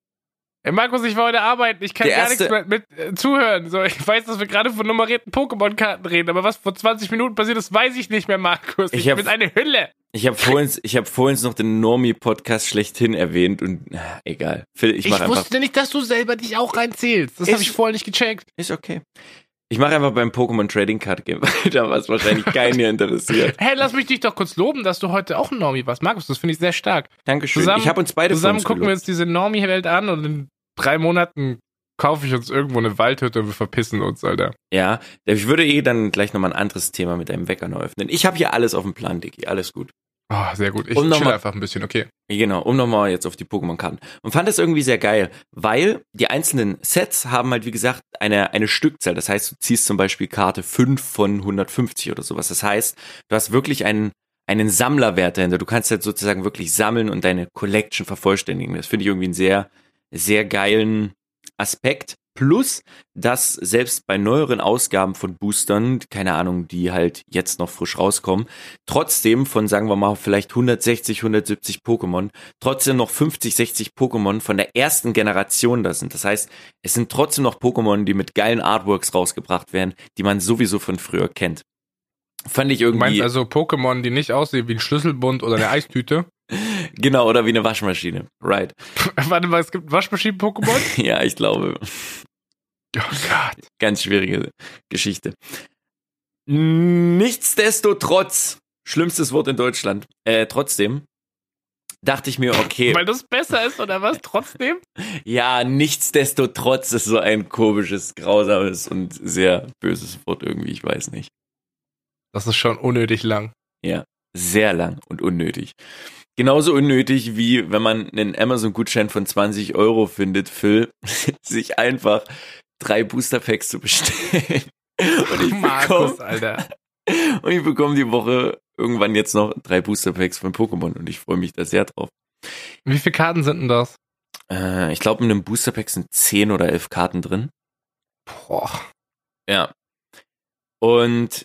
Ey, Markus, ich war heute arbeiten. Ich kann Der gar erste- nichts mehr mit äh, zuhören. So, ich weiß, dass wir gerade von nummerierten Pokémon-Karten reden, aber was vor 20 Minuten passiert ist, weiß ich nicht mehr, Markus. Ich, Ich hab- bin eine Hülle. Ich habe vorhin, ich habe vorhin noch den Normie-Podcast schlechthin erwähnt und ah, egal. Phil, ich Ich, einfach. wusste nicht, dass du selber dich auch reinzählst. Das habe ich vorher nicht gecheckt. Ist okay. Ich mache einfach beim Pokémon Trading Card Game *laughs* weiter, was wahrscheinlich keinen hier interessiert. *laughs* Hey, lass mich dich doch kurz loben, dass du heute auch ein Normie warst. Markus, das finde ich sehr stark. Dankeschön. Zusammen- ich habe uns beide Zusammen gucken wir gelobt. uns diese Normie-Welt an und drei Monaten kaufe ich uns irgendwo eine Waldhütte und wir verpissen uns, Alter. Ja, ich würde eh dann gleich nochmal ein anderes Thema mit deinem Wecker neu öffnen. Ich habe hier alles auf dem Plan, Dicky. Alles gut. Oh, sehr gut. Ich Um chill mal- einfach ein bisschen, okay. Genau, um nochmal jetzt auf die Pokémon-Karten. Und fand das irgendwie sehr geil, weil die einzelnen Sets haben halt, wie gesagt, eine, eine Stückzahl. Das heißt, du ziehst zum Beispiel Karte 5 von 150 oder sowas. Das heißt, du hast wirklich einen, einen Sammlerwert dahinter. Du kannst halt sozusagen wirklich sammeln und deine Collection vervollständigen. Das finde ich irgendwie einen sehr, sehr geilen Aspekt. Plus, dass selbst bei neueren Ausgaben von Boostern, keine Ahnung, die halt jetzt noch frisch rauskommen, trotzdem von, sagen wir mal, vielleicht 160, 170 Pokémon, trotzdem noch 50, 60 Pokémon von der ersten Generation da sind. Das heißt, es sind trotzdem noch Pokémon, die mit geilen Artworks rausgebracht werden, die man sowieso von früher kennt. Fand ich Du meinst irgendwie, also Pokémon, die nicht aussehen wie ein Schlüsselbund oder eine Eistüte? Genau, oder wie eine Waschmaschine. Right. *laughs* Warte mal, es gibt Waschmaschinen-Pokémon? *laughs* Ja, ich glaube. Oh Gott. Ganz schwierige Geschichte. Nichtsdestotrotz, schlimmstes Wort in Deutschland, äh, trotzdem, dachte ich mir, okay, Weil das besser ist oder was? Trotzdem? *laughs* ja, nichtsdestotrotz ist so ein komisches, grausames und sehr böses Wort irgendwie, ich weiß nicht. Das ist schon unnötig lang. Ja, sehr lang und unnötig. Genauso unnötig wie wenn man einen Amazon-Gutschein von 20 Euro findet, Phil, *laughs* sich einfach drei Booster-Packs zu bestellen. Und ich Markus, bekomme Alter. *laughs* und ich bekomme die Woche irgendwann jetzt noch drei Booster-Packs von Pokémon und ich freue mich da sehr drauf. Wie viele Karten sind denn das? Äh, ich glaube, in einem Booster-Pack sind 10 oder 11 Karten drin. Boah. Ja. Und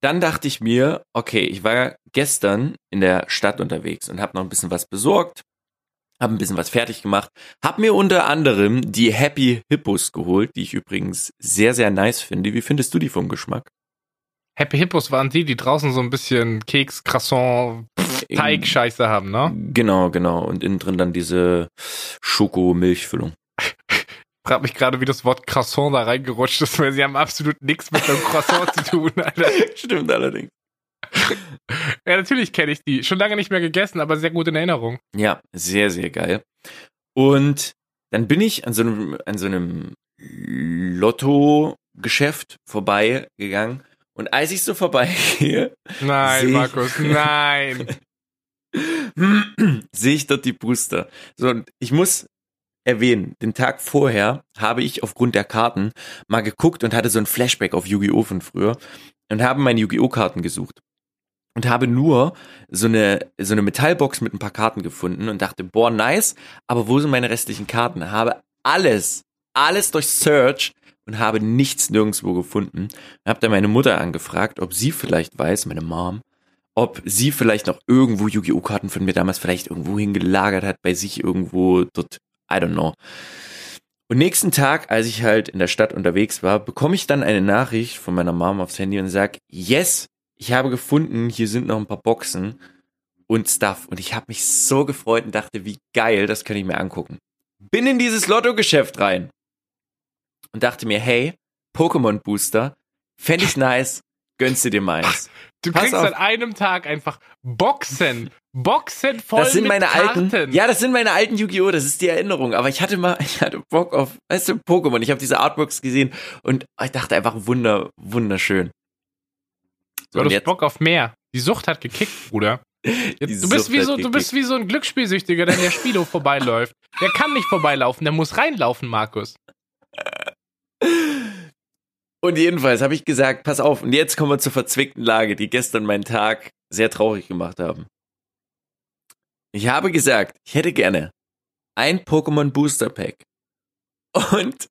dann dachte ich mir, okay, ich war gestern in der Stadt unterwegs und habe noch ein bisschen was besorgt, habe ein bisschen was fertig gemacht, habe mir unter anderem die Happy Hippos geholt, die ich übrigens sehr, sehr nice finde. Wie findest du die vom Geschmack? Happy Hippos waren die, die draußen so ein bisschen Keks, Croissant, Teig-Scheiße haben, ne? Genau, genau. Und innen drin dann diese Schoko-Milchfüllung. Frag mich gerade, wie das Wort Croissant da reingerutscht ist, weil sie haben absolut nichts mit einem Croissant zu tun, Alter. *laughs* Stimmt allerdings. Ja, natürlich kenne ich die. Schon lange nicht mehr gegessen, aber sehr gut in Erinnerung. Ja, sehr, sehr geil. Und dann bin ich an so einem, an so einem Lotto-Geschäft vorbeigegangen. Und als ich so vorbeigehe, Nein, Markus, nein. *laughs* sehe ich dort die Booster. So, und ich muss erwähnen, den Tag vorher habe ich aufgrund der Karten mal geguckt und hatte so ein Flashback auf Yu-Gi-Oh! von früher und habe meine Yu-Gi-Oh! Karten gesucht. Und habe nur so eine, so eine Metallbox mit ein paar Karten gefunden und dachte, boah, nice, aber wo sind meine restlichen Karten? Habe alles, alles durch Search und habe nichts nirgendwo gefunden. Habe dann meine Mutter angefragt, ob sie vielleicht weiß, meine Mom, ob sie vielleicht noch irgendwo Yu-Gi-Oh! Karten von mir damals vielleicht irgendwo hingelagert hat, bei sich irgendwo dort, I don't know. Und nächsten Tag, als ich halt in der Stadt unterwegs war, bekomme ich dann eine Nachricht von meiner Mom aufs Handy und sag, yes, ich habe gefunden, hier sind noch ein paar Boxen und Stuff. Und ich habe mich so gefreut und dachte, wie geil, das kann ich mir angucken. Bin in dieses Lottogeschäft rein und dachte mir, hey, Pokémon Booster, fände ich *laughs* nice, gönnst du dir meins. Du Pass kriegst auf. an einem Tag einfach Boxen. Boxen voll Das sind mit meine Karten. alten. Ja, das sind meine alten Yu-Gi-Oh! Das ist die Erinnerung. Aber ich hatte mal, *laughs* ich hatte Bock auf, weißt du, Pokémon. Ich habe diese Artworks gesehen und ich dachte einfach wunder, wunderschön. So, du hast Bock auf mehr. Die Sucht hat gekickt, Bruder. *laughs* Jetzt, du, bist wie so, du bist wie so ein Glücksspielsüchtiger, der in der Spielhof vorbeiläuft. Der kann nicht vorbeilaufen, der muss reinlaufen, Markus. Und jedenfalls habe ich gesagt, pass auf, und jetzt kommen wir zur verzwickten Lage, die gestern meinen Tag sehr traurig gemacht haben. Ich habe gesagt, ich hätte gerne ein Pokémon Booster Pack. Und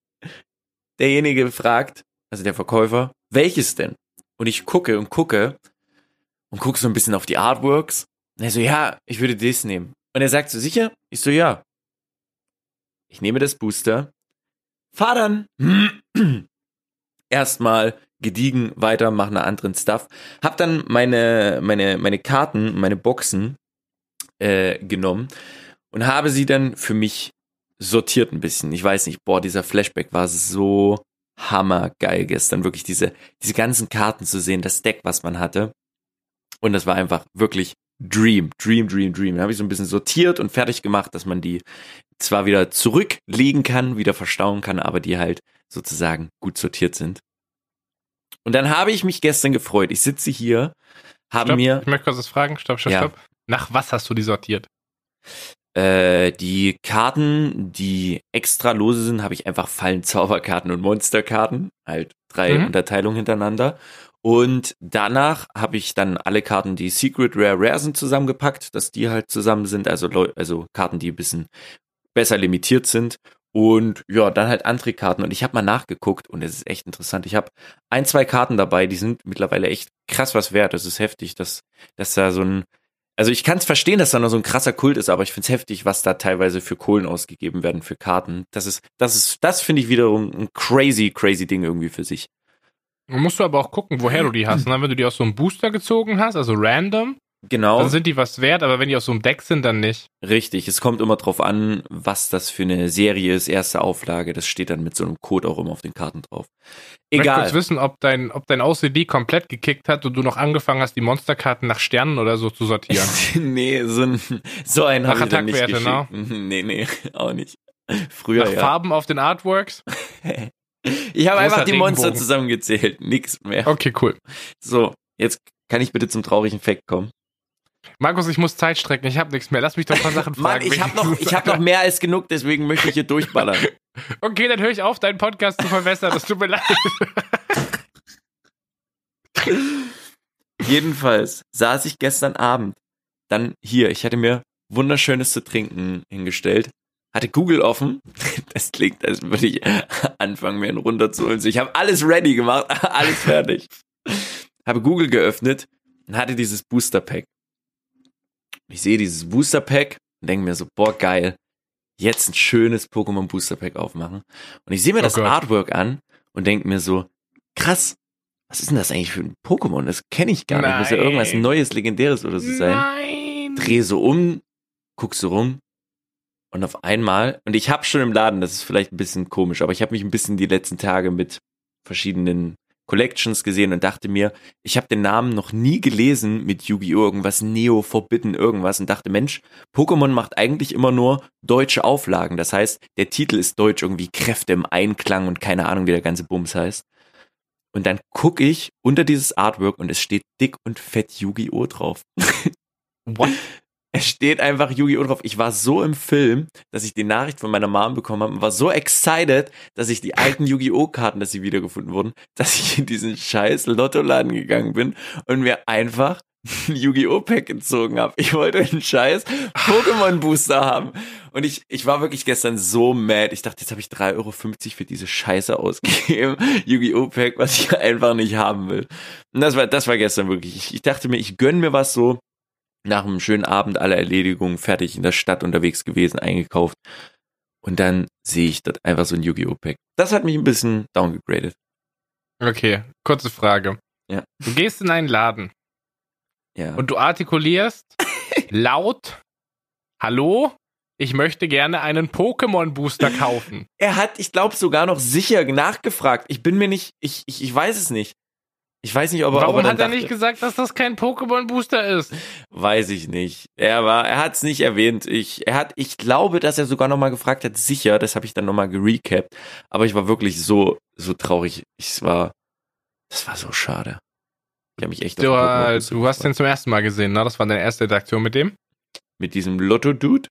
derjenige fragt, also der Verkäufer, welches denn? Und ich gucke und gucke und gucke so ein bisschen auf die Artworks. Und er so, ja, ich würde das nehmen. Und er sagt so, sicher? Ich so, ja. Ich nehme das Booster. Fahr dann *clears throat* erstmal gediegen weiter, mache einen anderen Stuff. Hab dann meine, meine, meine Karten, meine Boxen äh, genommen und habe sie dann für mich sortiert ein bisschen. Ich weiß nicht, boah, dieser Flashback war so hammergeil gestern, wirklich diese, diese ganzen Karten zu sehen, das Deck, was man hatte. Und das war einfach wirklich Dream, Dream, Dream, Dream. Da habe ich so ein bisschen sortiert und fertig gemacht, dass man die zwar wieder zurücklegen kann, wieder verstauen kann, aber die halt sozusagen gut sortiert sind. Und dann habe ich mich gestern gefreut. Ich sitze hier, habe mir ich möchte kurz was fragen. Stopp, stopp, Ja. stopp. Nach was hast du die sortiert? äh, die Karten, die extra lose sind, habe ich einfach Fallen, Zauberkarten und Monsterkarten. Halt drei Mhm. Unterteilungen hintereinander. Und danach habe ich dann alle Karten, die Secret Rare Rare sind, zusammengepackt, dass die halt zusammen sind. Also, Leu- also Karten, die ein bisschen besser limitiert sind. Und ja, dann halt andere Karten. Und ich habe mal nachgeguckt und es ist echt interessant. Ich habe ein, zwei Karten dabei, die sind mittlerweile echt krass was wert. Das ist heftig, dass, dass da so ein. Also ich kann es verstehen, dass da noch so ein krasser Kult ist, aber ich finde es heftig, was da teilweise für Kohlen ausgegeben werden für Karten. Das ist, das ist, das finde ich wiederum ein crazy, crazy Ding irgendwie für sich. Du musst du aber auch gucken, woher du die hast. Ne? Wenn du die aus so einem Booster gezogen hast, also random, Genau. dann sind die was wert, aber wenn die aus so einem Deck sind, dann nicht. Richtig, es kommt immer drauf an, was das für eine Serie ist, erste Auflage. Das steht dann mit so einem Code auch immer auf den Karten drauf. Ich Egal. kurz wissen, ob dein, ob dein OCD komplett gekickt hat und du noch angefangen hast, die Monsterkarten nach Sternen oder so zu sortieren. *laughs* nee, so ein, so einen Nach ich nicht Attackwerte, geschickt. Nee, nee, *laughs* auch nicht. Früher nach ja. Farben auf den Artworks? *laughs* Ich habe einfach die Monster zusammengezählt. Nix mehr. Okay, cool. So, jetzt kann ich bitte zum traurigen Fact kommen. Markus, ich muss Zeit strecken, ich habe nichts mehr. Lass mich doch ein paar Sachen Mann, fragen. ich habe noch, ich hab noch mehr als genug, deswegen möchte ich hier durchballern. *laughs* Okay, dann höre ich auf, deinen Podcast zu verbessern. Das tut mir leid. *laughs* Jedenfalls saß ich gestern Abend dann hier. Ich hatte mir wunderschönes zu trinken hingestellt. Hatte Google offen. *laughs* Das klingt, als würde ich anfangen, mir einen runterzuholen. Ich habe alles ready gemacht, alles fertig. Habe Google geöffnet und hatte dieses Booster Pack. Ich sehe dieses Booster Pack und denke mir so, boah, geil. Jetzt ein schönes Pokémon Booster Pack aufmachen. Und ich sehe mir Oh das Gott. Artwork an und denke mir so, krass, was ist denn das eigentlich für ein Pokémon? Das kenne ich gar nicht. Muss ja Nein. irgendwas Neues, Legendäres oder so sein. Nein. Dreh so um, guck so rum und auf einmal, und ich habe schon im Laden, das ist vielleicht ein bisschen komisch, aber ich habe mich ein bisschen die letzten Tage mit verschiedenen Collections gesehen und dachte mir, ich habe den Namen noch nie gelesen mit Yu-Gi-Oh! irgendwas Neo Forbidden irgendwas und dachte, Mensch, Pokémon macht eigentlich immer nur deutsche Auflagen. Das heißt, der Titel ist deutsch irgendwie Kräfte im Einklang und keine Ahnung, wie der ganze Bums heißt. Und dann gucke ich unter dieses Artwork und es steht dick und fett Yu-Gi-Oh! drauf. What? *laughs* Es steht einfach Yu-Gi-Oh! drauf. Ich war so im Film, dass ich die Nachricht von meiner Mom bekommen habe und war so excited, dass ich die alten Yu-Gi-Oh! Karten, dass sie wiedergefunden wurden, dass ich in diesen scheiß Lottoladen gegangen bin und mir einfach ein Yu-Gi-Oh! Pack gezogen habe. Ich wollte einen scheiß Pokémon Booster haben. Und ich, ich war wirklich gestern so mad. Ich dachte, jetzt habe ich 3,50 Euro für diese Scheiße ausgegeben. *laughs* Yu-Gi-Oh! Pack, was ich einfach nicht haben will. Und das war, das war gestern wirklich. Ich, ich dachte mir, ich gönn mir was so nach einem schönen Abend alle Erledigungen fertig in der Stadt unterwegs gewesen, eingekauft. Und dann sehe ich dort einfach so ein Yu-Gi-Oh! Pack. Das hat mich ein bisschen downgegradet. Okay, kurze Frage. Ja. Du gehst in einen Laden Ja. und du artikulierst *laughs* laut, hallo, ich möchte gerne einen Pokémon-Booster kaufen. er hat, ich glaube, sogar noch sicher nachgefragt. Ich bin mir nicht, ich, ich, ich weiß es nicht. Ich weiß nicht, ob er, ob Warum er dann hat er dachte, nicht gesagt, dass das kein Pokémon-Booster ist? Weiß ich nicht. Er war, er hat es nicht erwähnt. Ich, er hat, ich glaube, dass er sogar noch mal gefragt hat. Sicher, das habe ich dann noch mal gerecapt. Aber ich war wirklich so, so traurig. Ich war, das war so schade. Ich habe mich echt Du, äh, du hast den zum ersten Mal gesehen, ne? Das war deine erste Interaktion mit dem. Mit diesem Lotto-Dude?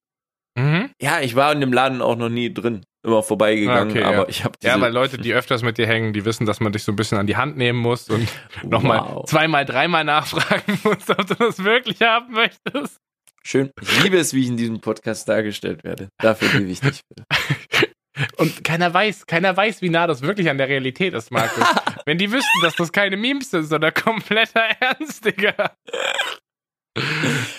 Mhm. Ja, ich war in dem Laden auch noch nie drin. Immer vorbeigegangen, Ah, okay, aber ja. ich habe. Ja, weil Leute, die öfters mit dir hängen, die wissen, dass man dich so ein bisschen an die Hand nehmen muss und *laughs* nochmal Wow. zweimal, dreimal nachfragen *laughs* muss, ob du das wirklich haben möchtest. Schön. Ich liebe es, wie ich in diesem Podcast dargestellt werde. Dafür liebe ich dich. *laughs* Und keiner weiß, keiner weiß, wie nah das wirklich an der Realität ist, Markus. Wenn die wüssten, dass das keine Memes sind, sondern kompletter Ernst, Digga.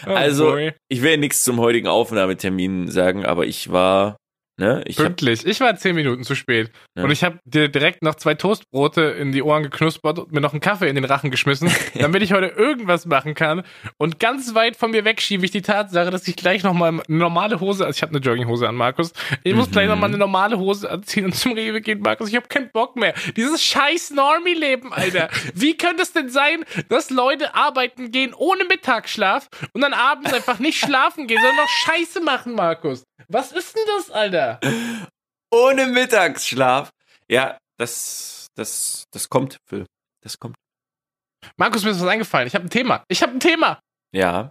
Oh Also, boy. Ich will nichts zum heutigen Aufnahmetermin sagen, aber ich war... Ne, ich hab, Pünktlich. Ich war zehn Minuten zu spät. Ja. Und ich habe dir direkt noch zwei Toastbrote in die Ohren geknuspert und mir noch einen Kaffee in den Rachen geschmissen, *laughs* damit ich heute irgendwas machen kann. Und ganz weit von mir weg schiebe ich die Tatsache, dass ich gleich nochmal eine normale Hose, also ich habe eine Jogginghose an, Markus. Ich muss Mhm. gleich nochmal eine normale Hose anziehen und zum Rewe gehen, Markus. Ich habe keinen Bock mehr. Dieses scheiß Normie-Leben, Alter. Wie könnte es denn sein, dass Leute arbeiten gehen ohne Mittagsschlaf und dann abends einfach nicht schlafen gehen, sondern noch Scheiße machen, Markus? Was ist denn das, Alter? *laughs* ohne Mittagsschlaf. Ja, das, das, das kommt, Phil. Das kommt. Markus, mir ist was eingefallen. Ich habe ein Thema. Ich habe ein Thema. Ja.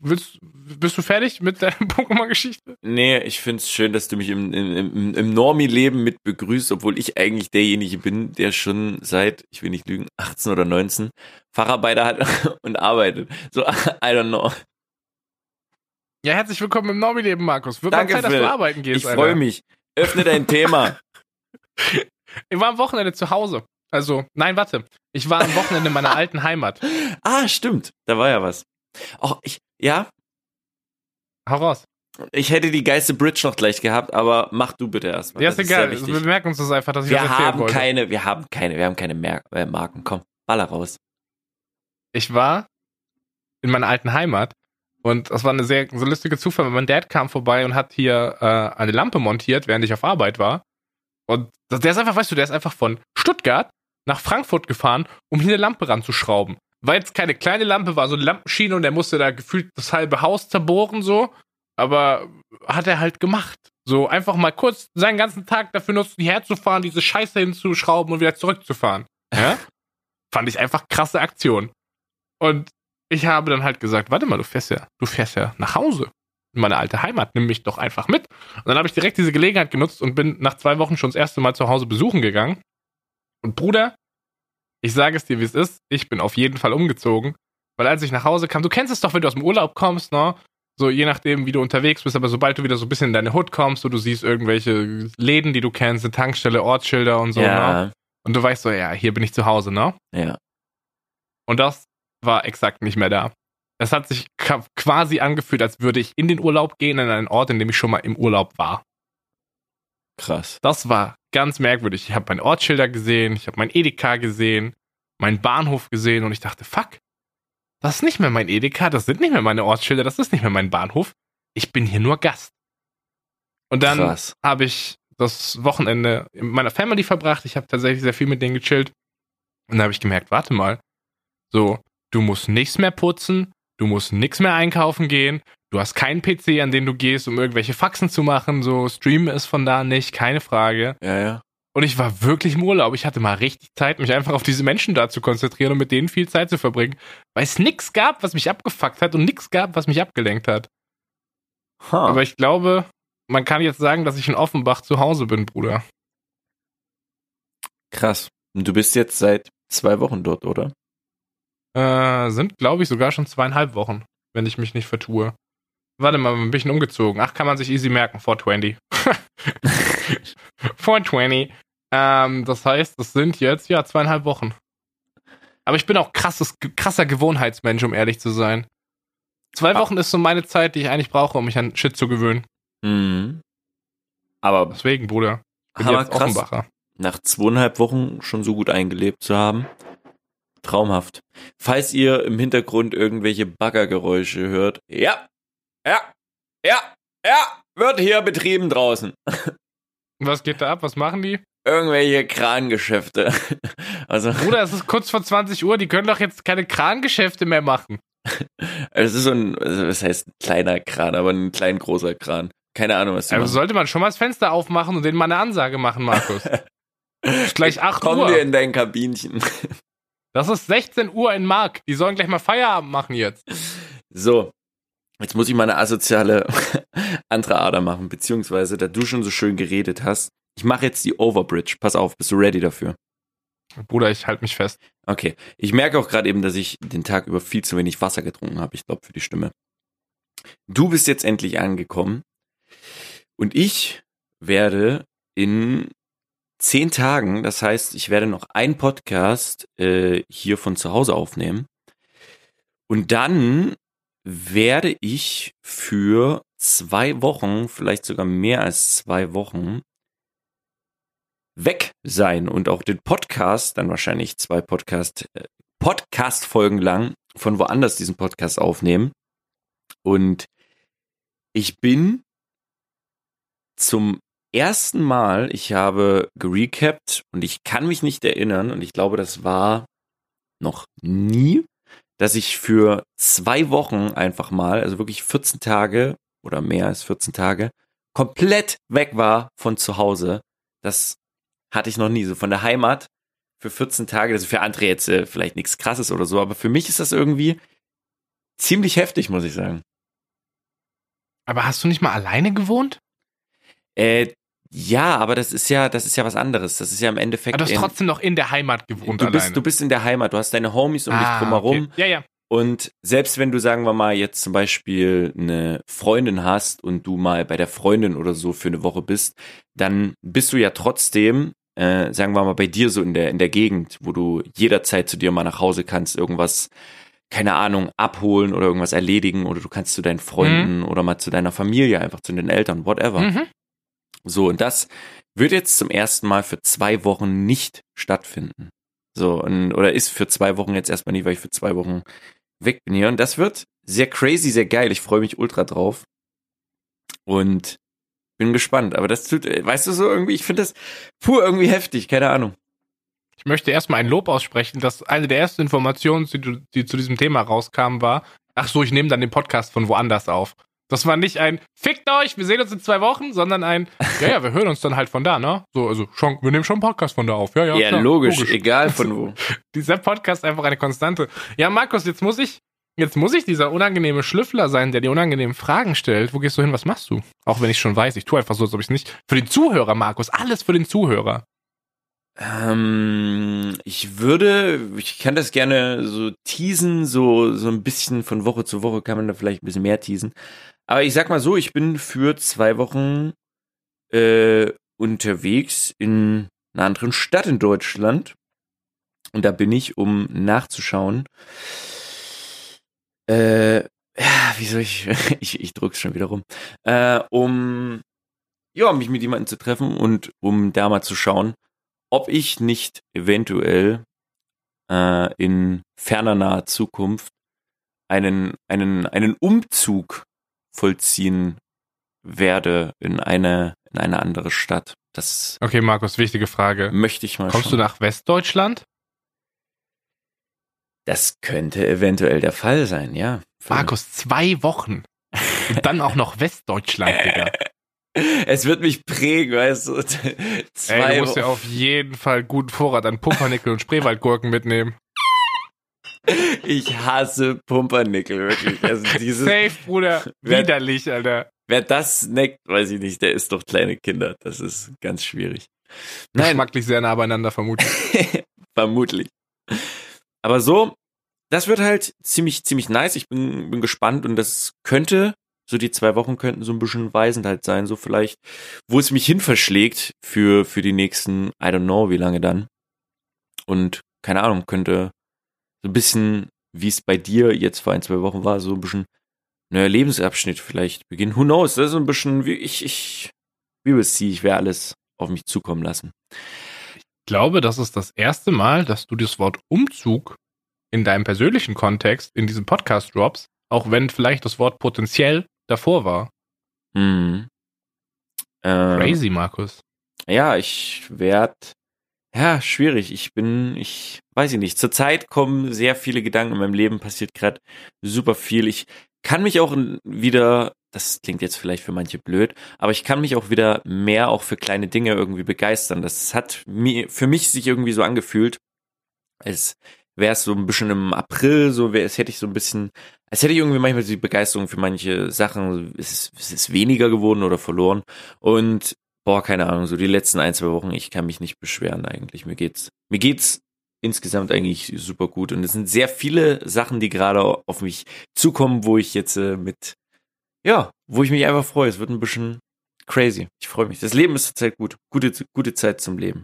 Willst, bist du fertig mit deiner *laughs* Pokémon-Geschichte? Nee, ich find's schön, dass du mich im, im, im, Normie-Leben mit begrüßt, obwohl ich eigentlich derjenige bin, der schon seit, ich will nicht lügen, 18 oder 19 Facharbeiter hat *laughs* und arbeitet. So, I don't know. Ja, herzlich willkommen im Normie-Leben, Markus. Wird Danke, mal Zeit, dass Phil. du arbeiten gehst, Ich freue mich. Öffne dein Thema. *laughs* *laughs* Ich war am Wochenende zu Hause. Also, nein, warte. Ich war am Wochenende in meiner alten Heimat. *laughs* Ah, stimmt. Da war ja was. Oh, ich, ja, Hau raus. ich hätte die geilste Bridge noch gleich gehabt, aber mach du bitte erstmal. Ja, Das ist egal. Wir merken uns das einfach, dass ich Wir das haben wollte. keine, wir haben keine, wir haben keine Mer äh, Marken. Komm, baller raus. Ich war in meiner alten Heimat und das war eine sehr so lustige Zufall, weil mein Dad kam vorbei und hat hier äh, eine Lampe montiert, während ich auf Arbeit war. Und der ist einfach, weißt du, der ist einfach von Stuttgart nach Frankfurt gefahren, um hier eine Lampe ranzuschrauben. Weil es keine kleine Lampe war, so eine Lampenschiene und der musste da gefühlt das halbe Haus zerbohren, so. Aber hat er halt gemacht. So einfach mal kurz seinen ganzen Tag dafür nutzen, hierher zu fahren, diese Scheiße hinzuschrauben und wieder zurückzufahren. *laughs* Ja? Fand ich einfach krasse Aktion. Und ich habe dann halt gesagt, warte mal, du fährst ja, du fährst ja nach Hause. In meine alte Heimat, nimm mich doch einfach mit. Und dann habe ich direkt diese Gelegenheit genutzt und bin nach zwei Wochen schon das erste Mal zu Hause besuchen gegangen. Und Bruder, ich sage es dir, wie es ist, ich bin auf jeden Fall umgezogen. Weil als ich nach Hause kam, du kennst es doch, wenn du aus dem Urlaub kommst, ne? So je nachdem, wie du unterwegs bist, aber sobald du wieder so ein bisschen in deine Hut kommst, so du siehst irgendwelche Läden, die du kennst, eine Tankstelle, Ortsschilder und so, ne? ja, Und du weißt so, ja, hier bin ich zu Hause, ne? ja. Und das war exakt nicht mehr da. Es hat sich quasi angefühlt, als würde ich in den Urlaub gehen, an einen Ort, in dem ich schon mal im Urlaub war. Krass. Das war ganz merkwürdig. Ich habe mein Ortsschilder gesehen, ich habe mein Edeka gesehen, meinen Bahnhof gesehen und ich dachte, fuck, das ist nicht mehr mein Edeka, das sind nicht mehr meine Ortsschilder, das ist nicht mehr mein Bahnhof. Ich bin hier nur Gast. Und dann habe ich das Wochenende mit meiner Family verbracht. Ich habe tatsächlich sehr viel mit denen gechillt. Und da habe ich gemerkt, warte mal, so, du musst nichts mehr putzen, du musst nichts mehr einkaufen gehen, du hast keinen PC, an den du gehst, um irgendwelche Faxen zu machen, so streamen ist von da nicht, keine Frage. Ja, ja. Und ich war wirklich im Urlaub. Ich hatte mal richtig Zeit, mich einfach auf diese Menschen da zu konzentrieren und mit denen viel Zeit zu verbringen, weil es nichts gab, was mich abgefuckt hat und nichts gab, was mich abgelenkt hat. Ha. Aber ich glaube, man kann jetzt sagen, dass ich in Offenbach zu Hause bin, Bruder. Krass. Und du bist jetzt seit zwei Wochen dort, oder? Äh, sind, glaube ich, sogar schon zweieinhalb Wochen, wenn ich mich nicht vertue. Warte mal, ein bisschen umgezogen. Ach, kann man sich easy merken. 420. 420. *laughs* Ähm, das heißt, das sind jetzt, ja, zweieinhalb Wochen. Aber ich bin auch krasses, krasser Gewohnheitsmensch, um ehrlich zu sein. Zwei Ah. Wochen ist so meine Zeit, die ich eigentlich brauche, um mich an Shit zu gewöhnen. Mhm. Aber Deswegen, Bruder. Ich bin jetzt krass. Offenbacher. nach zweieinhalb Wochen schon so gut eingelebt zu haben. Traumhaft. Falls ihr im Hintergrund irgendwelche Baggergeräusche hört, ja, ja, ja, ja, wird hier betrieben draußen. Was geht da ab? Was machen die? Irgendwelche Krangeschäfte. Also, *laughs* Bruder, es ist kurz vor 20 Uhr, die können doch jetzt keine Krangeschäfte mehr machen. es ist so ein, also das heißt ein kleiner Kran, aber ein klein großer Kran. Keine Ahnung, was die Also machen. sollte man schon mal das Fenster aufmachen und denen mal eine Ansage machen, Markus. *laughs* Gleich 8 Komm Uhr. dir in dein Kabinchen. Das ist 16 Uhr in Mark. Die sollen gleich mal Feierabend machen jetzt. So, jetzt muss ich mal eine asoziale *laughs* andere Ader machen, beziehungsweise, da du schon so schön geredet hast, ich mache jetzt die Overbridge. Pass auf, bist du ready dafür? Bruder, ich halte mich fest. Okay. Ich merke auch gerade eben, dass ich den Tag über viel zu wenig Wasser getrunken habe, ich glaube, für die Stimme. Du bist jetzt endlich angekommen und ich werde in zehn Tagen, das heißt, ich werde noch einen Podcast äh, hier von zu Hause aufnehmen und dann werde ich für zwei Wochen, vielleicht sogar mehr als zwei Wochen, weg sein und auch den Podcast, dann wahrscheinlich zwei Podcast, äh, Podcast-Folgen lang von woanders diesen Podcast aufnehmen. Und ich bin zum ersten Mal, ich habe gerecapt und ich kann mich nicht erinnern und ich glaube, das war noch nie, dass ich für zwei Wochen einfach mal, also wirklich 14 Tage oder mehr als 14 Tage, komplett weg war von zu Hause. Das hatte ich noch nie. So von der Heimat für 14 Tage, also für andere jetzt äh, vielleicht nichts krasses oder so, aber für mich ist das irgendwie ziemlich heftig, muss ich sagen. Aber hast du nicht mal alleine gewohnt? Äh, ja, aber das ist ja, das ist ja was anderes. Das ist ja im Endeffekt. Aber du hast trotzdem noch in der Heimat gewohnt du alleine. bist, du bist in der Heimat, du hast deine Homies um dich ah, drumherum. okay. Ja, ja. Und selbst wenn du, sagen wir mal, jetzt zum Beispiel eine Freundin hast und du mal bei der Freundin oder so für eine Woche bist, dann bist du ja trotzdem, äh, sagen wir mal, bei dir so in der, in der Gegend, wo du jederzeit zu dir mal nach Hause kannst, irgendwas, keine Ahnung, abholen oder irgendwas erledigen oder du kannst zu deinen Freunden oder mal zu deiner Familie, einfach zu den Eltern, whatever. Mhm. So, und das wird jetzt zum ersten Mal für zwei Wochen nicht stattfinden. So, und, oder ist für zwei Wochen jetzt erstmal nicht, weil ich für zwei Wochen weg bin hier. Und das wird sehr crazy, sehr geil. Ich freue mich ultra drauf. Und bin gespannt. Aber das tut, weißt du so irgendwie, ich finde das pur irgendwie heftig, keine Ahnung. Ich möchte erstmal ein Lob aussprechen, dass eine der ersten Informationen, die, die zu diesem Thema rauskam, war, ach so, ich nehme dann den Podcast von woanders auf. Das war nicht ein Fickt euch, wir sehen uns in zwei Wochen, sondern ein, ja, ja, wir hören uns dann halt von da, ne? So, also schon, wir nehmen schon einen Podcast von da auf. Ja, ja, Ja, klar, logisch, egal von *laughs* wo. Dieser Podcast ist einfach eine Konstante. Ja, Markus, jetzt muss ich, jetzt muss ich dieser unangenehme Schlüffler sein, der die unangenehmen Fragen stellt. Wo gehst du hin? Was machst du? Auch wenn ich schon weiß, ich tue einfach so, als ob ich es nicht. Für den Zuhörer, Markus, alles für den Zuhörer. Ähm, ich würde, ich kann das gerne so teasen, so, so ein bisschen von Woche zu Woche kann man da vielleicht ein bisschen mehr teasen. Aber ich sag mal so, ich bin für zwei Wochen äh, unterwegs in einer anderen Stadt in Deutschland. Und da bin ich, um nachzuschauen. Äh, ja, wie soll ich, *laughs* ich, ich drück's schon wieder rum. Äh, um, ja, mich mit jemandem zu treffen und um da mal zu schauen, ob ich nicht eventuell äh, in ferner naher Zukunft einen, einen, einen Umzug vollziehen werde in eine, in eine andere Stadt. Das Okay, Markus, wichtige Frage. möchte ich mal Kommst du schauen. nach Westdeutschland? Das könnte eventuell der Fall sein, ja. Markus, zwei Wochen. Und dann auch noch Westdeutschland, Digga. *laughs* Es wird mich prägen, weißt du. Ey, Zwei du musst ja auf jeden Fall guten Vorrat an Pumpernickel und Spreewaldgurken mitnehmen. Ich hasse Pumpernickel, wirklich. Also *laughs* dieses, Safe, Bruder. Wer- Widerlich, Alter. wer das snackt, weiß ich nicht, der ist doch kleine Kinder. Das ist ganz schwierig. Nein, Geschmacklich sehr nah beieinander vermutlich. *laughs* vermutlich. Aber so, das wird halt ziemlich, ziemlich nice. Ich bin, bin gespannt und das könnte, so die zwei Wochen könnten so ein bisschen weisend halt sein, so vielleicht, wo es mich hin verschlägt für, für die nächsten, I don't know, wie lange dann. Und keine Ahnung, könnte so ein bisschen, wie es bei dir jetzt vor ein, zwei Wochen war, so ein bisschen neuer Lebensabschnitt vielleicht beginnen. Who knows? Das ist so ein bisschen, wie ich, ich, wie will see, ich werde alles auf mich zukommen lassen. Ich glaube, das ist das erste Mal, dass du das Wort Umzug in deinem persönlichen Kontext in diesem Podcast drops, auch wenn vielleicht das Wort potenziell davor war. Mhm. Ähm, Crazy, Markus. Ja, ich werd ja schwierig. Ich bin, ich weiß ich nicht. Zurzeit kommen sehr viele Gedanken in meinem Leben, passiert gerade super viel. Ich kann mich auch wieder, das klingt jetzt vielleicht für manche blöd, aber ich kann mich auch wieder mehr auch für kleine Dinge irgendwie begeistern. Das hat mir für mich sich irgendwie so angefühlt, als wäre es so ein bisschen im April, so wäre es hätte ich so ein bisschen, als hätte ich irgendwie manchmal die Begeisterung für manche Sachen, es ist, es ist weniger geworden oder verloren. Und boah, keine Ahnung, so die letzten ein, zwei Wochen, ich kann mich nicht beschweren eigentlich. Mir geht's, mir geht's insgesamt eigentlich super gut. Und es sind sehr viele Sachen, die gerade auf mich zukommen, wo ich jetzt äh, mit, ja, wo ich mich einfach freue. Es wird ein bisschen crazy. Ich freue mich. Das Leben ist zurzeit gut. Gute, gute Zeit zum Leben.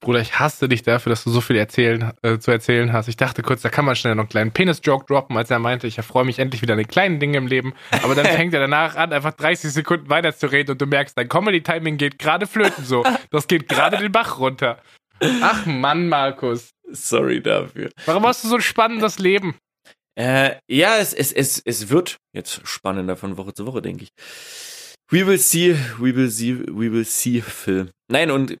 Bruder, ich hasse dich dafür, dass du so viel erzählen, äh, zu erzählen hast. Ich dachte kurz, da kann man schnell noch einen kleinen Penis-Joke droppen, als er meinte, ich erfreue mich endlich wieder an den kleinen Dingen im Leben. Aber dann *laughs* fängt er danach an, einfach 30 Sekunden weiter zu reden und du merkst, dein Comedy-Timing geht gerade flöten so. Das geht gerade den Bach runter. Ach Mann, Markus. Sorry dafür. Warum hast du so ein spannendes Leben? Äh, ja, es, es, es, es wird jetzt spannender von Woche zu Woche, denke ich. We will see, we will see, we will see, Phil. Nein, und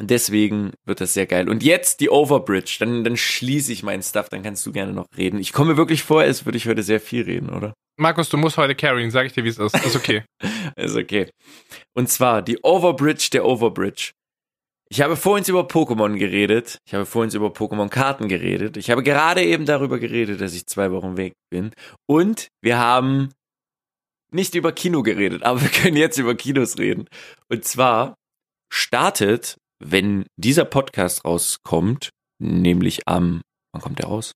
Deswegen wird das sehr geil. Und jetzt die Overbridge. Dann, dann schließe ich meinen Stuff, dann kannst du gerne noch reden. Ich komme mir wirklich vor, als würde ich heute sehr viel reden, oder? Markus, du musst heute carryen, sag ich dir, wie es ist. Ist okay. *laughs* ist okay. Und zwar die Overbridge der Overbridge. Ich habe vorhin über Pokémon geredet. Ich habe vorhin über Pokémon-Karten geredet. Ich habe gerade eben darüber geredet, dass ich zwei Wochen weg bin. Und wir haben nicht über Kino geredet, aber wir können jetzt über Kinos reden. Und zwar startet wenn dieser Podcast rauskommt, nämlich am, wann kommt der raus?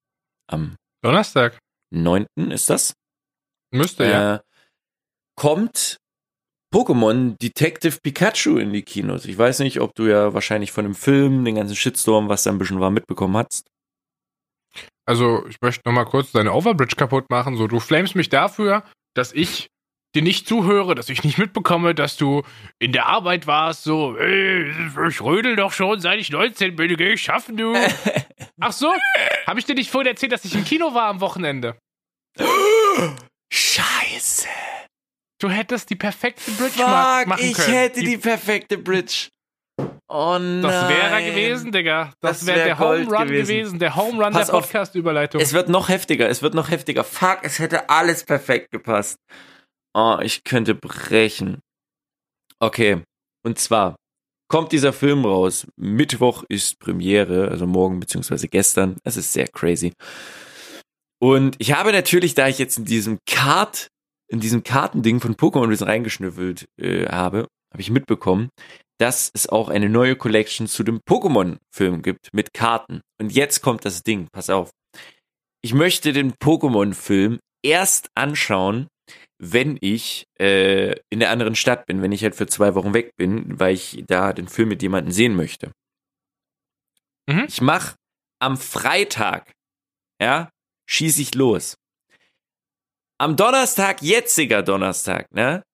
Am Donnerstag. 9. ist das? Müsste, äh, ja. Kommt Pokémon Detective Pikachu in die Kinos. Ich weiß nicht, ob du ja wahrscheinlich von dem Film, den ganzen Shitstorm, was da ein bisschen war, mitbekommen hast. Also, ich möchte nochmal kurz deine Overbridge kaputt machen. So, du flamest mich dafür, dass ich dir nicht zuhöre, dass ich nicht mitbekomme, dass du in der Arbeit warst, so, ey, ich rödel doch schon, seit ich 19 bin, geh ich schaffen, du. *laughs* Ach so? Habe ich dir nicht vorhin erzählt, dass ich im Kino war am Wochenende? *gasps* Scheiße. Du hättest die perfekte Bridge Fuck, machen können. Ich hätte die, die perfekte Bridge. Oh nein. Das wäre gewesen, Digga. Das, das wäre wär der Home Run gewesen. gewesen. Der Home Run Pass der Podcast-Überleitung. Es wird noch heftiger, es wird noch heftiger. Fuck, es hätte alles perfekt gepasst. Oh, ich könnte brechen. Okay. Und zwar kommt dieser Film raus. Mittwoch ist Premiere, also morgen beziehungsweise gestern. Es ist sehr crazy. Und ich habe natürlich, da ich jetzt in diesem Kart, in diesem Kartending von Pokémon bisschen reingeschnüffelt äh, habe, habe ich mitbekommen, dass es auch eine neue Collection zu dem Pokémon-Film gibt mit Karten. Und jetzt kommt das Ding, pass auf. Ich möchte den Pokémon-Film erst anschauen, wenn ich äh, in der anderen Stadt bin, wenn ich halt für zwei Wochen weg bin, weil ich da den Film mit jemandem sehen möchte. Mhm. Ich mach am Freitag, ja, schieße ich los. Am Donnerstag, jetziger Donnerstag, ne,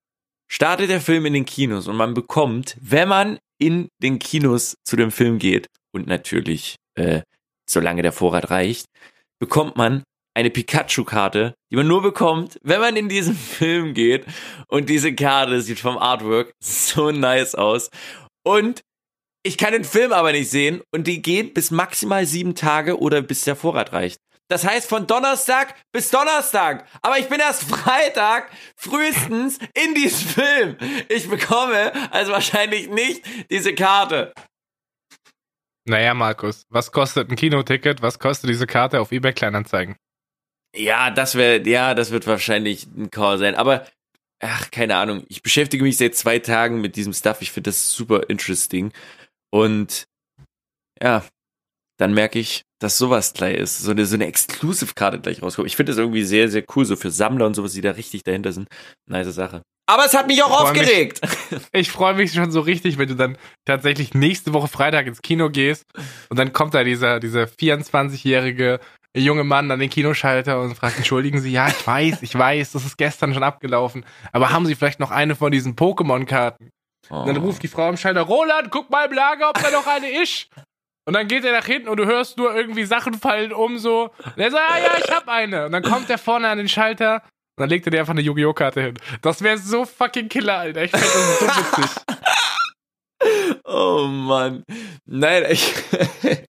startet der Film in den Kinos und man bekommt, wenn man in den Kinos zu dem Film geht und natürlich, äh, solange der Vorrat reicht, bekommt man eine Pikachu-Karte, die man nur bekommt, wenn man in diesen *laughs* Film geht. Und diese Karte sieht vom Artwork so nice aus. Und ich kann den Film aber nicht sehen und die geht bis maximal sieben Tage oder bis der Vorrat reicht. Das heißt von Donnerstag bis Donnerstag. Aber ich bin erst *laughs* Freitag frühestens in diesem Film. Ich bekomme also wahrscheinlich nicht diese Karte. Naja, Markus, was kostet ein Kinoticket? Was kostet diese Karte auf eBay Kleinanzeigen? Ja, das wäre, ja, das wird wahrscheinlich ein Call sein. Aber, ach, keine Ahnung. Ich beschäftige mich seit zwei Tagen mit diesem Stuff. Ich finde das super interesting. Und ja, dann merke ich, dass sowas gleich ist. So eine, so eine Exclusive-Karte gleich rauskommt. Ich finde das irgendwie sehr, sehr cool. So für Sammler und sowas, die da richtig dahinter sind. Nice Sache. Aber es hat mich auch ich aufgeregt. Mich, *laughs* ich freue mich schon so richtig, wenn du dann tatsächlich nächste Woche Freitag ins Kino gehst und dann kommt da dieser, dieser 24-jährige junge Mann an den Kinoschalter und fragt, entschuldigen Sie, ja, ich weiß, ich weiß, das ist gestern schon abgelaufen, aber haben Sie vielleicht noch eine von diesen Pokémon-Karten? Oh. dann ruft die Frau am Schalter, Roland, guck mal im Lager, ob da noch eine ist. Und dann geht er nach hinten und du hörst nur irgendwie Sachen fallen um so. Und er sagt, ah ja, ich hab eine. Und dann kommt er vorne an den Schalter und dann legt er dir einfach eine Yu-Gi-Oh! Karte hin. Das wäre so fucking killer, Alter. Ich fände das so witzig. *laughs* Oh Mann. Nein, ich. *laughs*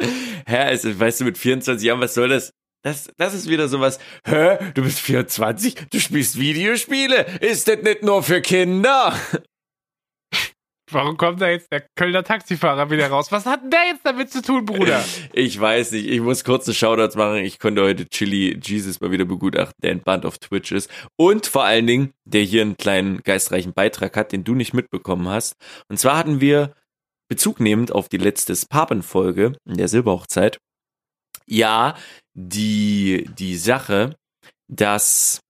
*laughs* Hä, also, weißt du, mit 24 Jahren, was soll das? Das, das ist wieder sowas. Hä? Du bist 24? Du spielst Videospiele? Ist das nicht nur für Kinder? *laughs* Warum kommt da jetzt der Kölner Taxifahrer wieder raus? Was hat denn der jetzt damit zu tun, Bruder? *laughs* Ich weiß nicht, ich muss kurze Shoutouts machen. Ich konnte heute Chili Jesus mal wieder begutachten, der entbannt auf Twitch ist. Und vor allen Dingen, der hier einen kleinen geistreichen Beitrag hat, den du nicht mitbekommen hast. Und zwar hatten wir Bezug nehmend auf die letzte Papen-Folge in der Silberhochzeit. Ja, die, die Sache, dass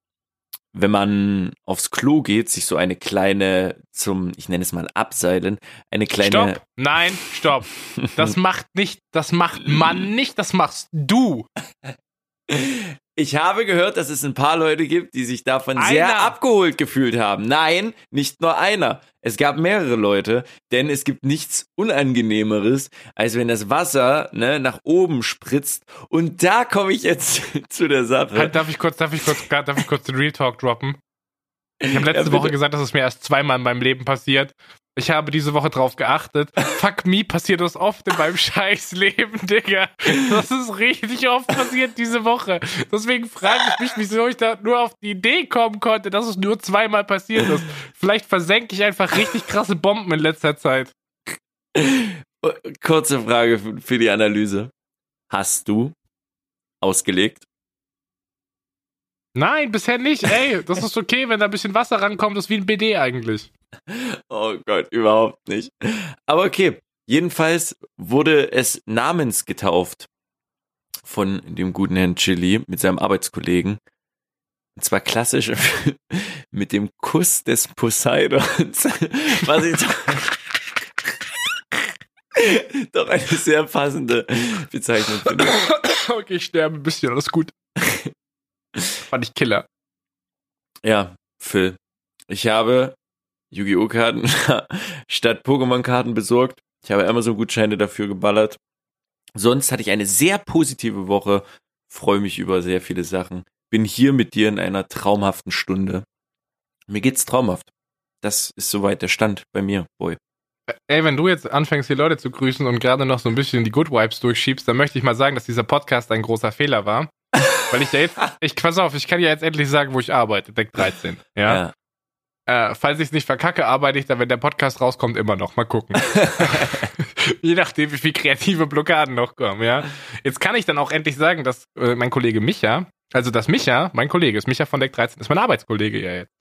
wenn man aufs Klo geht, sich so eine kleine zum, ich nenne es mal abseilen, eine kleine. Stopp! Nein, stopp! Das *laughs* macht nicht, das macht man nicht, das machst du. *laughs* Ich habe gehört, dass es ein paar Leute gibt, die sich davon einer. sehr abgeholt gefühlt haben. Nein, nicht nur einer. Es gab mehrere Leute, denn es gibt nichts Unangenehmeres, als wenn das Wasser ne, nach oben spritzt. Und da komme ich jetzt *laughs* zu der Sache. Halt, darf ich kurz, darf ich kurz, darf ich kurz den Real Talk droppen? Ich habe letzte ja, Woche gesagt, dass es mir erst zweimal in meinem Leben passiert. Ich habe diese Woche drauf geachtet. Fuck me, passiert das oft in meinem *laughs* Scheißleben, Digga. Das ist richtig oft passiert diese Woche. Deswegen frage ich mich, wieso ich da nur auf die Idee kommen konnte, dass es nur zweimal passiert ist. Vielleicht versenke ich einfach richtig krasse Bomben in letzter Zeit. Kurze Frage für die Analyse. Hast du ausgelegt? Nein, bisher nicht. Ey, das ist okay, wenn da ein bisschen Wasser rankommt. Das ist wie ein BD eigentlich. Oh Gott, überhaupt nicht. Aber okay, jedenfalls wurde es namens getauft von dem guten Herrn Chili mit seinem Arbeitskollegen. Und zwar klassisch *laughs* mit dem Kuss des Poseidons. *laughs* Was ich *laughs* doch eine sehr passende Bezeichnung finde. *coughs* Okay, ich sterbe ein bisschen, alles gut. Fand ich Killer. Ja, Phil. Ich habe Yu-Gi-Oh! Karten *laughs* statt Pokémon-Karten besorgt. Ich habe Amazon-Gutscheine dafür geballert. Sonst hatte ich eine sehr positive Woche. Freue mich über sehr viele Sachen. Bin hier mit dir in einer traumhaften Stunde. Mir geht's traumhaft. Das ist soweit der Stand bei mir, Boy. Ey, wenn du jetzt anfängst, die Leute zu grüßen und gerade noch so ein bisschen die Good Vibes durchschiebst, dann möchte ich mal sagen, dass dieser Podcast ein großer Fehler war. *laughs* Weil ich ja jetzt, ich, pass auf, ich kann ja jetzt endlich sagen, wo ich arbeite, Deck 13. Ja. ja. Äh, falls ich es nicht verkacke, arbeite ich da, wenn der Podcast rauskommt, immer noch. Mal gucken. *laughs* *laughs* Je nachdem, wie viele kreative Blockaden noch kommen, ja. Jetzt kann ich dann auch endlich sagen, dass äh, mein Kollege Micha, also dass Micha, mein Kollege ist, Micha von Deck 13, ist mein Arbeitskollege ja jetzt.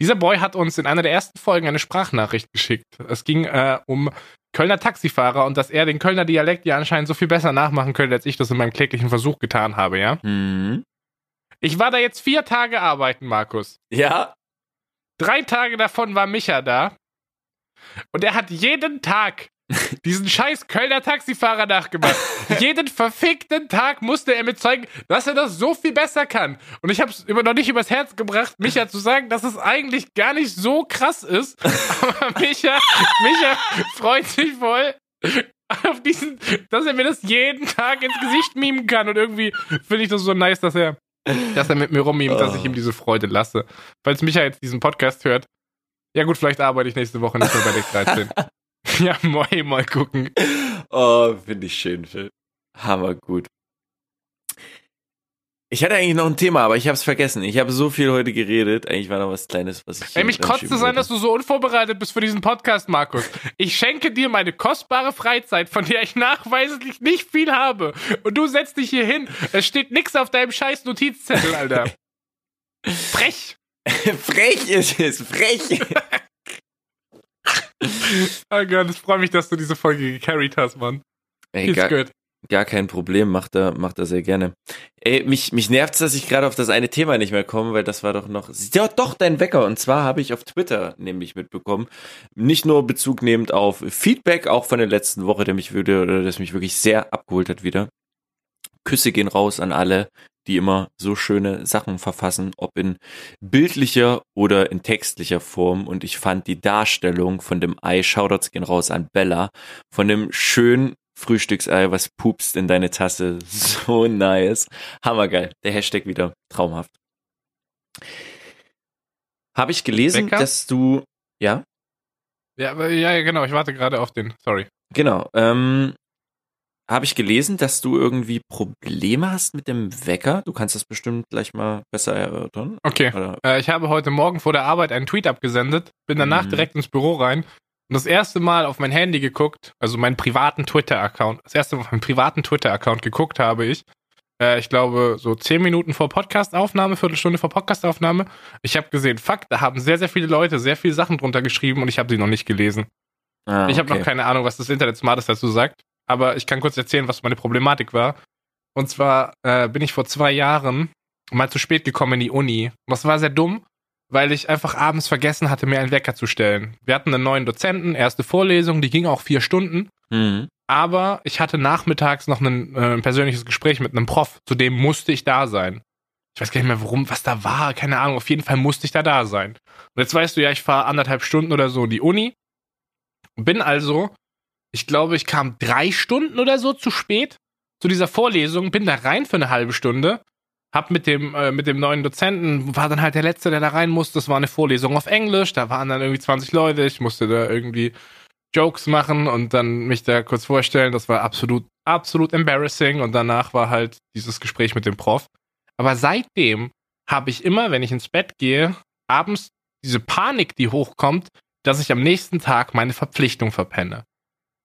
Dieser Boy hat uns in einer der ersten Folgen eine Sprachnachricht geschickt. Es ging äh, um Kölner Taxifahrer und dass er den Kölner Dialekt ja anscheinend so viel besser nachmachen könnte, als ich das in meinem kläglichen Versuch getan habe, ja? Mhm. Ich war da jetzt vier Tage arbeiten, Markus. Ja. Drei Tage davon war Micha da. Und er hat jeden Tag *laughs* diesen scheiß Kölner Taxifahrer nachgemacht. *laughs* jeden verfickten Tag musste er mir zeigen, dass er das so viel besser kann. Und ich habe es noch nicht übers Herz gebracht, Micha zu sagen, dass es eigentlich gar nicht so krass ist. *laughs* Aber Micha, Micha freut sich voll auf diesen, dass er mir das jeden Tag ins Gesicht mimen kann. Und irgendwie finde ich das so nice, dass er dass er mit mir rummimt, oh. dass ich ihm diese Freude lasse. Falls Micha jetzt diesen Podcast hört, ja gut, vielleicht arbeite ich nächste Woche nicht mehr bei Deck 13. *laughs* ja, mal, mal gucken. Oh, finde ich schön, Phil. Hammer gut. Ich hatte eigentlich noch ein Thema, aber ich habe es vergessen. Ich habe so viel heute geredet. Eigentlich war noch was Kleines, was ich. Ey, mich kotzt es an, dass du so unvorbereitet bist für diesen Podcast, Markus. Ich schenke dir meine kostbare Freizeit, von der ich nachweislich nicht viel habe. Und du setzt dich hier hin. Es steht nix auf deinem scheiß Notizzettel, Alter. *laughs* Frech. frech ist es, frech. *laughs* oh Gott, ich freue mich, dass du diese Folge gecarried hast, Mann. Ey, good. Gar kein Problem, macht er, macht er sehr gerne. Ey, mich, mich nervt's, dass ich gerade auf das eine Thema nicht mehr komme, weil das war doch noch, ja, doch dein Wecker. Und zwar habe ich auf Twitter nämlich mitbekommen, nicht nur Bezug nehmend auf Feedback, auch von der letzten Woche, der mich würde, oder das mich wirklich sehr abgeholt hat wieder. Küsse gehen raus an alle, die immer so schöne Sachen verfassen, ob in bildlicher oder in textlicher Form. Und ich fand die Darstellung von dem Ei, Shoutouts gehen raus an Bella, von dem schön Frühstücksei, was pupst in deine Tasse. *laughs* So nice. Hammergeil. Der Hashtag wieder traumhaft. Habe ich gelesen, Becker? dass du. Ja? Ja, ja, genau. Ich warte gerade auf den. Sorry. Genau. Ähm, habe ich gelesen, dass du irgendwie Probleme hast mit dem Wecker. Du kannst das bestimmt gleich mal besser erörtern. Okay. Äh, ich habe heute Morgen vor der Arbeit einen Tweet abgesendet, bin danach mhm. direkt ins Büro rein und das erste Mal auf mein Handy geguckt, also meinen privaten Twitter-Account, das erste Mal auf meinen privaten Twitter-Account geguckt habe ich, äh, ich glaube, so zehn Minuten vor Podcastaufnahme, Viertelstunde vor Podcastaufnahme. Ich habe gesehen, fuck, da haben sehr, sehr viele Leute sehr viele Sachen drunter geschrieben und ich habe sie noch nicht gelesen. Ah, ich habe okay. noch keine Ahnung, was das Internet Smartes dazu sagt, aber ich kann kurz erzählen, was meine Problematik war. Und zwar äh, bin ich vor zwei Jahren mal zu spät gekommen in die Uni. Das war sehr dumm, weil ich einfach abends vergessen hatte, mir einen Wecker zu stellen. Wir hatten einen neuen Dozenten, erste Vorlesung, die ging auch vier Stunden. Mhm. Aber ich hatte nachmittags noch ein, äh, ein persönliches Gespräch mit einem Prof, zu dem musste ich da sein. Ich weiß gar nicht mehr, warum, was da war, keine Ahnung. Auf jeden Fall musste ich da da sein. Und jetzt weißt du ja, ich fahre anderthalb Stunden oder so in die Uni. Bin also, ich glaube, ich kam drei Stunden oder so zu spät zu dieser Vorlesung, bin da rein für eine halbe Stunde, hab mit dem, äh, mit dem neuen Dozenten, war dann halt der Letzte, der da rein musste. Das war eine Vorlesung auf Englisch, da waren dann irgendwie 20 Leute, ich musste da irgendwie Jokes machen und dann mich da kurz vorstellen. Das war absolut, absolut embarrassing. Und danach war halt dieses Gespräch mit dem Prof. Aber seitdem habe ich immer, wenn ich ins Bett gehe, abends diese Panik, die hochkommt, dass ich am nächsten Tag meine Verpflichtung verpenne.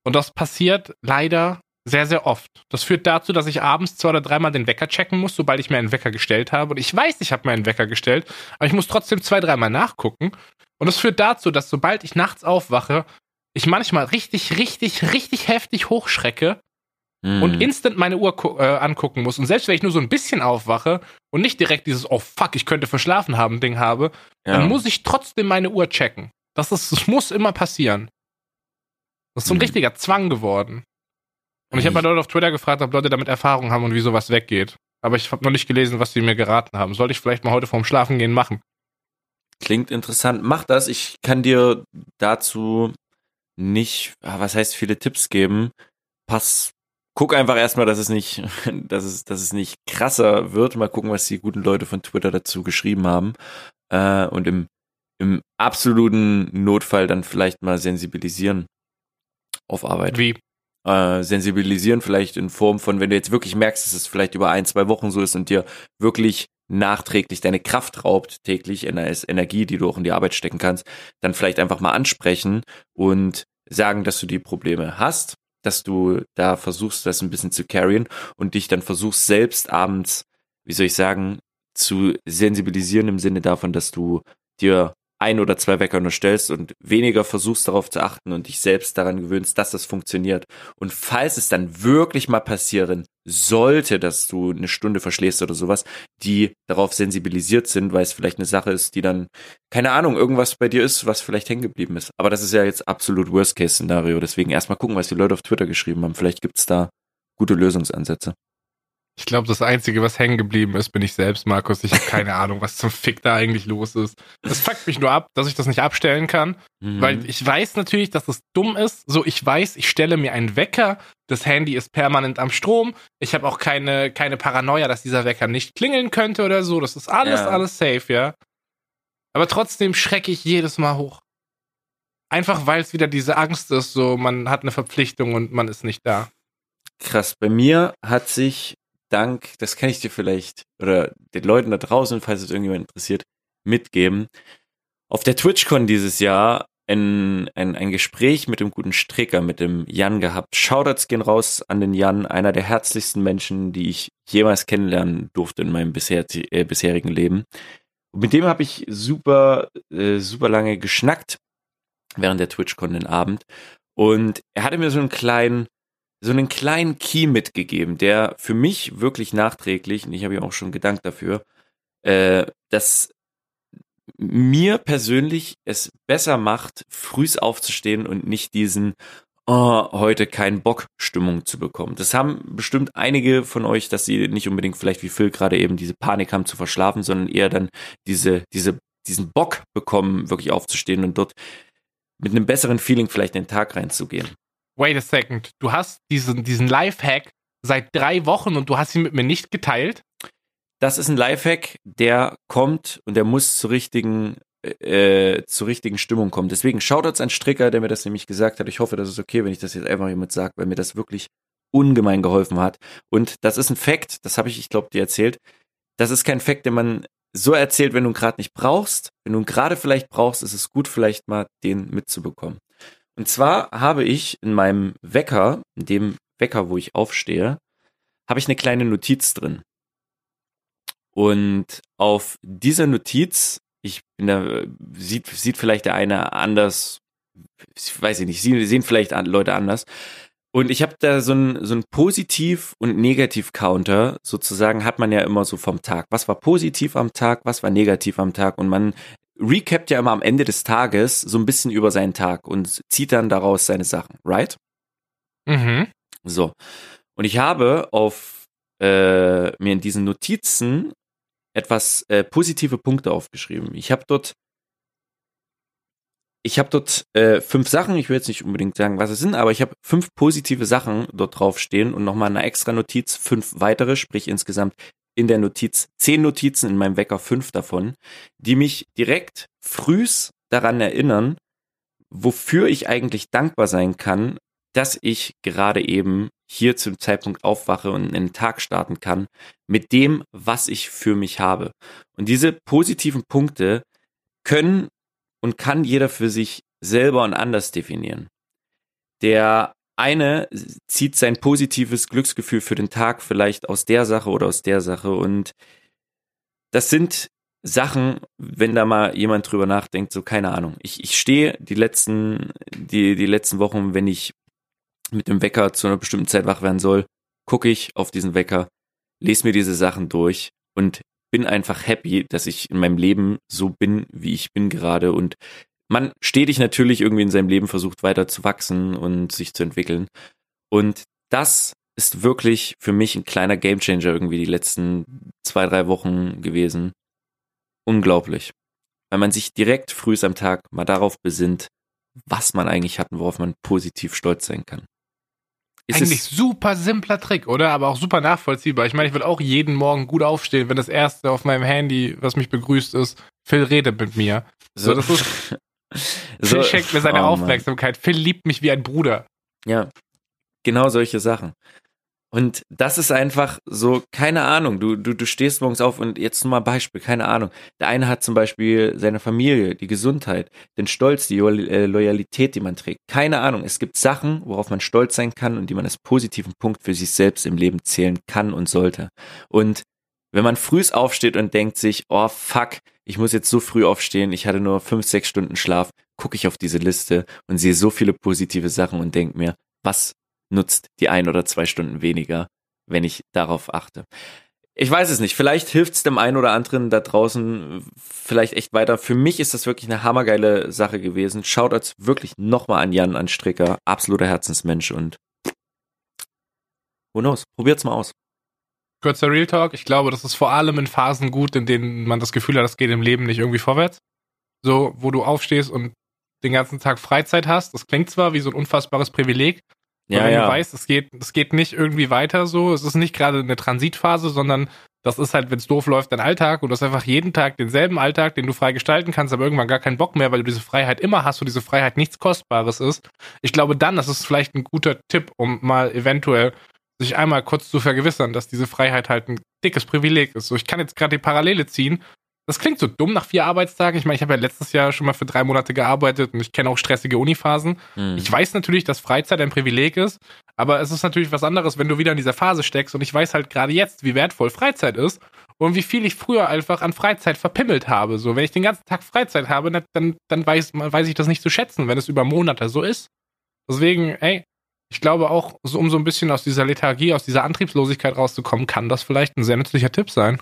Und das passiert leider sehr, sehr oft. Das führt dazu, dass ich abends zwei oder dreimal den Wecker checken muss, sobald ich mir einen Wecker gestellt habe. Und ich weiß, ich habe mir einen Wecker gestellt, aber ich muss trotzdem zwei, dreimal nachgucken. Und das führt dazu, dass sobald ich nachts aufwache, ich manchmal richtig, richtig, richtig heftig hochschrecke mhm. und instant meine Uhr äh, angucken muss. Und selbst wenn ich nur so ein bisschen aufwache und nicht direkt dieses, oh fuck, ich könnte verschlafen haben, Ding habe, ja. dann muss ich trotzdem meine Uhr checken. Das, ist, das muss immer passieren. Das ist so ein mhm. richtiger Zwang geworden. Und ich habe mal Leute auf Twitter gefragt, ob Leute damit Erfahrung haben und wie sowas weggeht. Aber ich habe noch nicht gelesen, was sie mir geraten haben. Sollte ich vielleicht mal heute vorm Schlafengehen machen? Klingt interessant. Mach das. Ich kann dir dazu nicht, ah, was heißt viele Tipps geben. Pass, guck einfach erstmal, dass es nicht, *laughs* dass es, dass es nicht krasser wird. Mal gucken, was die guten Leute von Twitter dazu geschrieben haben. Äh, und im, im absoluten Notfall dann vielleicht mal sensibilisieren auf Arbeit. Wie? Äh, sensibilisieren vielleicht in Form von, wenn du jetzt wirklich merkst, dass es vielleicht über ein, zwei Wochen so ist und dir wirklich nachträglich deine Kraft raubt, täglich Energie, die du auch in die Arbeit stecken kannst, dann vielleicht einfach mal ansprechen und sagen, dass du die Probleme hast, dass du da versuchst, das ein bisschen zu carryen und dich dann versuchst selbst abends, wie soll ich sagen, zu sensibilisieren im Sinne davon, dass du dir ein oder zwei Wecker nur stellst und weniger versuchst darauf zu achten und dich selbst daran gewöhnst, dass das funktioniert. Und falls es dann wirklich mal passieren sollte, dass du eine Stunde verschläfst oder sowas, die darauf sensibilisiert sind, weil es vielleicht eine Sache ist, die dann, keine Ahnung, irgendwas bei dir ist, was vielleicht hängen geblieben ist. Aber das ist ja jetzt absolut Worst-Case-Szenario. Deswegen erstmal gucken, was die Leute auf Twitter geschrieben haben. Vielleicht gibt's da gute Lösungsansätze. Ich glaube, das Einzige, was hängen geblieben ist, bin ich selbst, Markus. Ich habe keine *laughs* Ahnung, was zum Fick da eigentlich los ist. Das fuckt mich nur ab, dass ich das nicht abstellen kann. Mhm. Weil ich weiß natürlich, dass das dumm ist. So, ich weiß, ich stelle mir einen Wecker. Das Handy ist permanent am Strom. Ich habe auch keine, keine Paranoia, dass dieser Wecker nicht klingeln könnte oder so. Das ist alles, ja. alles safe, ja. Aber trotzdem schrecke ich jedes Mal hoch. Einfach weil es wieder diese Angst ist, so man hat eine Verpflichtung und man ist nicht da. Krass, bei mir hat sich Dank, das kann ich dir vielleicht oder den Leuten da draußen, falls es irgendjemand interessiert, mitgeben. Auf der TwitchCon dieses Jahr ein, ein, ein Gespräch mit dem guten Stricker, mit dem Jan gehabt. Shoutouts gehen raus an den Jan, einer der herzlichsten Menschen, die ich jemals kennenlernen durfte in meinem bisher, äh, bisherigen Leben. Und mit dem habe ich super, äh, super lange geschnackt während der TwitchCon den Abend. Und er hatte mir so einen kleinen so einen kleinen Key mitgegeben, der für mich wirklich nachträglich, und ich habe ja auch schon gedankt dafür, äh, dass mir persönlich es besser macht, frühs aufzustehen und nicht diesen oh, heute keinen Bock Stimmung zu bekommen. Das haben bestimmt einige von euch, dass sie nicht unbedingt vielleicht wie Phil gerade eben diese Panik haben zu verschlafen, sondern eher dann diese, diese, diesen Bock bekommen, wirklich aufzustehen und dort mit einem besseren Feeling vielleicht in den Tag reinzugehen wait a second, du hast diesen, diesen Lifehack seit drei Wochen und du hast ihn mit mir nicht geteilt? Das ist ein Lifehack, der kommt und der muss zur richtigen, äh, zur richtigen Stimmung kommen. Deswegen Shoutouts an Stricker, der mir das nämlich gesagt hat. Ich hoffe, das ist okay, wenn ich das jetzt einfach jemand sage, weil mir das wirklich ungemein geholfen hat. Und das ist ein Fact, das habe ich, ich glaube, dir erzählt. Das ist kein Fact, den man so erzählt, wenn du ihn gerade nicht brauchst. Wenn du ihn gerade vielleicht brauchst, ist es gut, vielleicht mal den mitzubekommen. Und zwar habe ich in meinem Wecker, in dem Wecker, wo ich aufstehe, habe ich eine kleine Notiz drin. Und auf dieser Notiz, ich bin da, sieht, sieht vielleicht der eine anders, weiß ich nicht, sehen vielleicht Leute anders. Und ich habe da so ein, so ein Positiv- und Negativ-Counter, sozusagen, hat man ja immer so vom Tag. Was war positiv am Tag, was war negativ am Tag? Und man recapt ja immer am Ende des Tages so ein bisschen über seinen Tag und zieht dann daraus seine Sachen, right? Mhm. So. Und ich habe auf äh, mir in diesen Notizen etwas äh, positive Punkte aufgeschrieben. Ich habe dort ich habe dort äh, fünf Sachen, ich will jetzt nicht unbedingt sagen, was es sind, aber ich habe fünf positive Sachen dort drauf stehen und nochmal eine extra Notiz, fünf weitere, sprich insgesamt in der Notiz zehn Notizen, in meinem Wecker fünf davon, die mich direkt frühs daran erinnern, wofür ich eigentlich dankbar sein kann, dass ich gerade eben hier zum Zeitpunkt aufwache und in den Tag starten kann mit dem, was ich für mich habe. Und diese positiven Punkte können und kann jeder für sich selber und anders definieren. Der eine zieht sein positives Glücksgefühl für den Tag vielleicht aus der Sache oder aus der Sache und das sind Sachen, wenn da mal jemand drüber nachdenkt, so keine Ahnung. Ich, ich stehe die letzten, die, die letzten Wochen, wenn ich mit dem Wecker zu einer bestimmten Zeit wach werden soll, gucke ich auf diesen Wecker, lese mir diese Sachen durch und bin einfach happy, dass ich in meinem Leben so bin, wie ich bin gerade und man stetig natürlich irgendwie in seinem Leben versucht weiter zu wachsen und sich zu entwickeln. Und das ist wirklich für mich ein kleiner Gamechanger irgendwie die letzten zwei, drei Wochen gewesen. Unglaublich. Weil man sich direkt früh am Tag mal darauf besinnt, was man eigentlich hat und worauf man positiv stolz sein kann. Ist Eigentlich super simpler Trick, oder? Aber auch super nachvollziehbar. Ich meine, ich würde auch jeden Morgen gut aufstehen, wenn das erste auf meinem Handy, was mich begrüßt, ist, Phil redet mit mir. So, so das ist. *laughs* Phil schenkt mir seine oh, Aufmerksamkeit. Phil liebt mich wie ein Bruder. Ja, genau solche Sachen. Und das ist einfach so, keine Ahnung, du, du, du stehst morgens auf und jetzt nur mal Beispiel, keine Ahnung. Der eine hat zum Beispiel seine Familie, die Gesundheit, den Stolz, die äh, Loyalität, die man trägt. Keine Ahnung. Es gibt Sachen, worauf man stolz sein kann und die man als positiven Punkt für sich selbst im Leben zählen kann und sollte. Und wenn man frühs aufsteht und denkt sich, oh fuck, ich muss jetzt so früh aufstehen, ich hatte nur fünf, sechs Stunden Schlaf, gucke ich auf diese Liste und sehe so viele positive Sachen und denke mir, was nutzt die ein oder zwei Stunden weniger, wenn ich darauf achte. Ich weiß es nicht. Vielleicht hilft es dem einen oder anderen da draußen vielleicht echt weiter. Für mich ist das wirklich eine hammergeile Sache gewesen. Schaut als wirklich nochmal an Jan, an Stricker. Absoluter Herzensmensch und who knows? Probiert's mal aus. Kurzer Real Talk. Ich glaube, das ist vor allem in Phasen gut, in denen man das Gefühl hat, das geht im Leben nicht irgendwie vorwärts. So, wo du aufstehst und den ganzen Tag Freizeit hast. Das klingt zwar wie so ein unfassbares Privileg, ja, wenn ja. du weißt, es geht, es geht nicht irgendwie weiter so, es ist nicht gerade eine Transitphase, sondern das ist halt, wenn es doof läuft, dein Alltag und du hast einfach jeden Tag denselben Alltag, den du frei gestalten kannst, aber irgendwann gar keinen Bock mehr, weil du diese Freiheit immer hast und diese Freiheit nichts Kostbares ist. Ich glaube dann, das ist vielleicht ein guter Tipp, um mal eventuell sich einmal kurz zu vergewissern, dass diese Freiheit halt ein dickes Privileg ist. So, ich kann jetzt gerade die Parallele ziehen das klingt so dumm nach vier Arbeitstagen. Ich meine, ich habe ja letztes Jahr schon mal für drei Monate gearbeitet und ich kenne auch stressige Uniphasen. Mhm. Ich weiß natürlich, dass Freizeit ein Privileg ist, aber es ist natürlich was anderes, wenn du wieder in dieser Phase steckst und ich weiß halt gerade jetzt, wie wertvoll Freizeit ist und wie viel ich früher einfach an Freizeit verpimmelt habe. So, wenn ich den ganzen Tag Freizeit habe, dann, dann weiß, weiß ich das nicht zu schätzen, wenn es über Monate so ist. Deswegen, ey, ich glaube auch, so, um so ein bisschen aus dieser Lethargie, aus dieser Antriebslosigkeit rauszukommen, kann das vielleicht ein sehr nützlicher Tipp sein.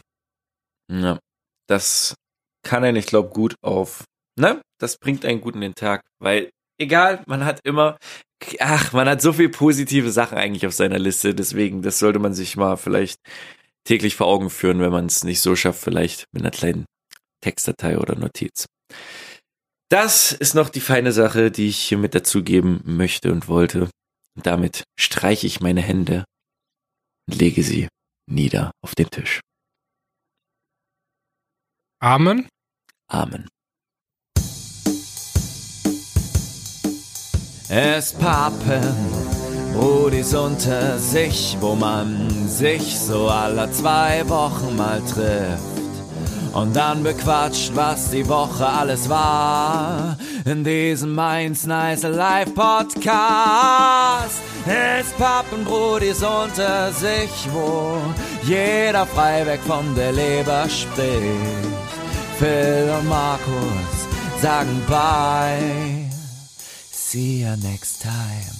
Ja, das kann einen, ich glaube, gut auf, ne? Das bringt einen gut in den Tag, weil egal, man hat immer, ach, man hat so viel positive Sachen eigentlich auf seiner Liste, deswegen, das sollte man sich mal vielleicht täglich vor Augen führen, wenn man es nicht so schafft, vielleicht mit einer kleinen Textdatei oder Notiz. Das ist noch die feine Sache, die ich hier mit dazugeben möchte und wollte. Und damit streiche ich meine Hände und lege sie nieder auf den Tisch. Amen. Amen. Es pappen Brudis unter sich, wo man sich so alle zwei Wochen mal trifft. Und dann bequatscht, was die Woche alles war. In diesem Mainz Nice Live Podcast ist Pappenbrudis unter sich, wo jeder frei weg von der Leber spricht. Phil und Markus sagen bye. See you next time.